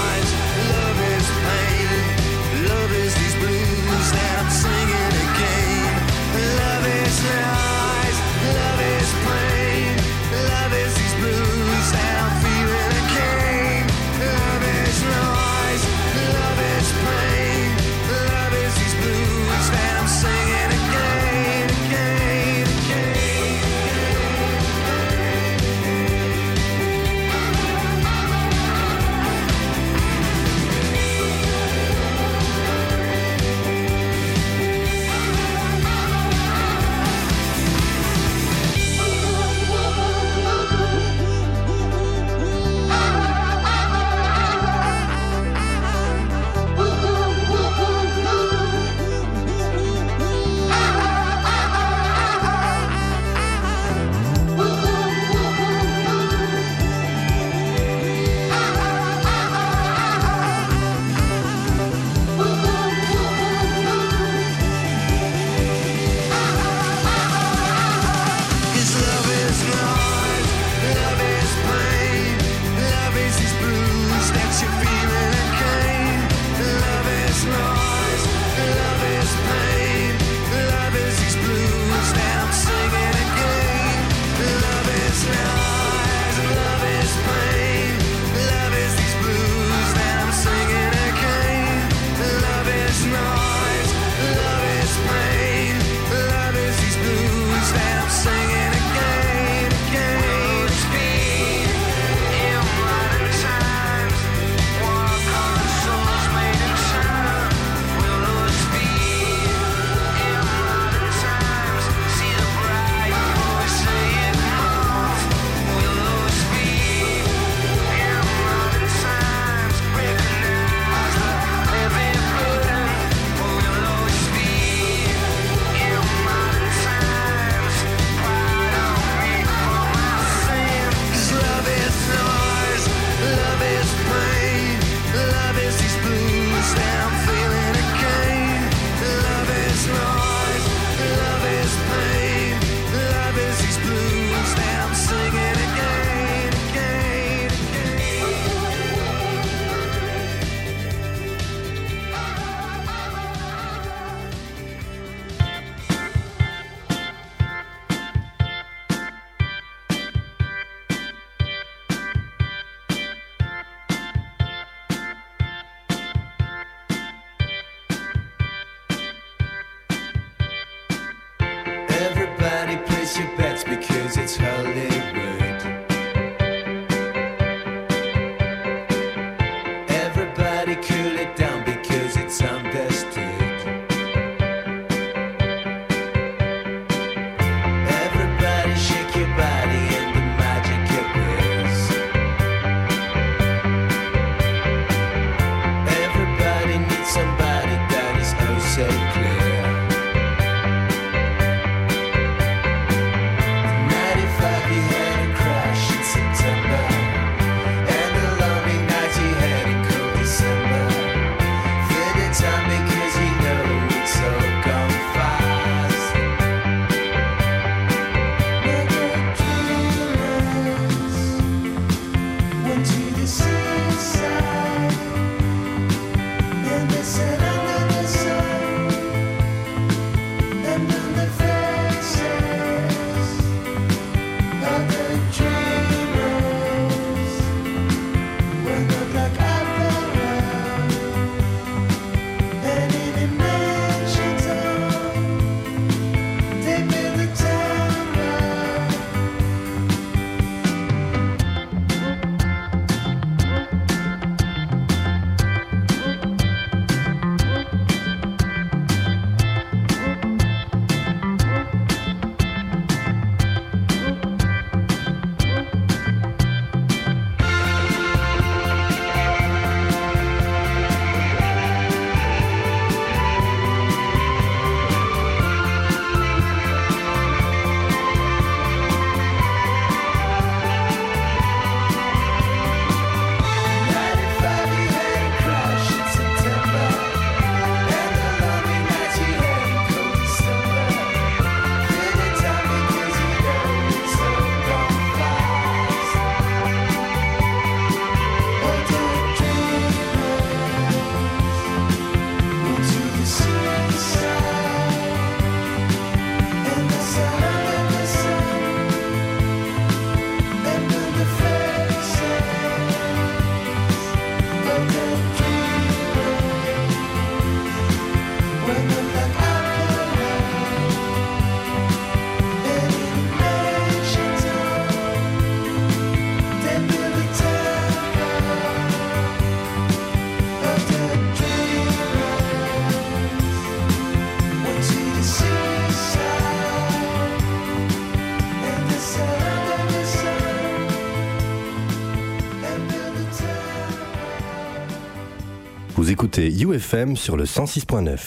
écoutez UFM sur le 106.9.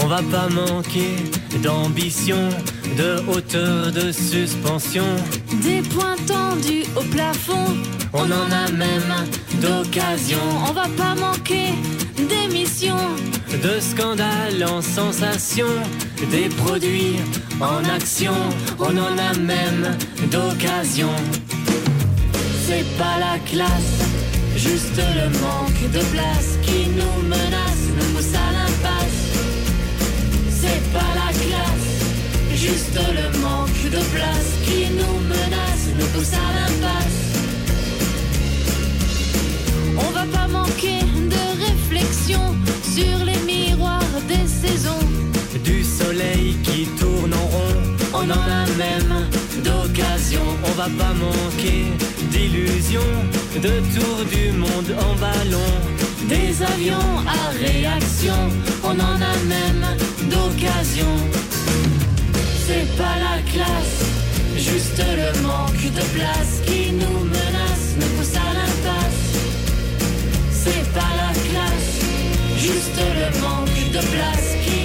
On va pas manquer d'ambition, de hauteur de suspension. Des points tendus au plafond. On en a même d'occasion. On va pas manquer d'émissions. De scandales en sensation, des produits en action. On en a même d'occasion. C'est pas la classe, juste le manque de place qui nous menace, nous pousse à l'impasse. C'est pas la classe, juste le manque de place qui nous menace, nous pousse à l'impasse. On va pas manquer de réflexion sur les miroirs des saisons. Soleil qui tourne en rond, on en a même d'occasion. On va pas manquer d'illusions, de tour du monde en ballon. Des avions à réaction, on en a même d'occasion. C'est pas la classe, juste le manque de place qui nous menace, nous pousse à l'impasse. C'est pas la classe, juste le manque de place qui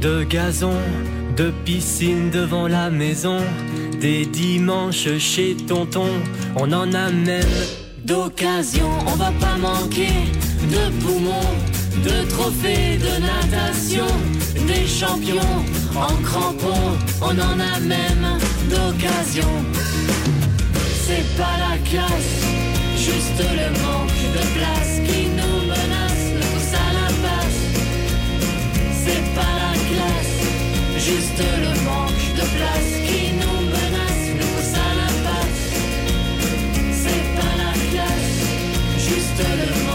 de gazon, de piscine devant la maison, des dimanches chez tonton, on en a même d'occasion. On va pas manquer de poumons, de trophées de natation, des champions en crampons, on en a même d'occasion. C'est pas la classe, juste le manque de place qui C'est pas la classe, juste le manque de place qui nous menace, nous à l'impasse. C'est pas la classe, juste le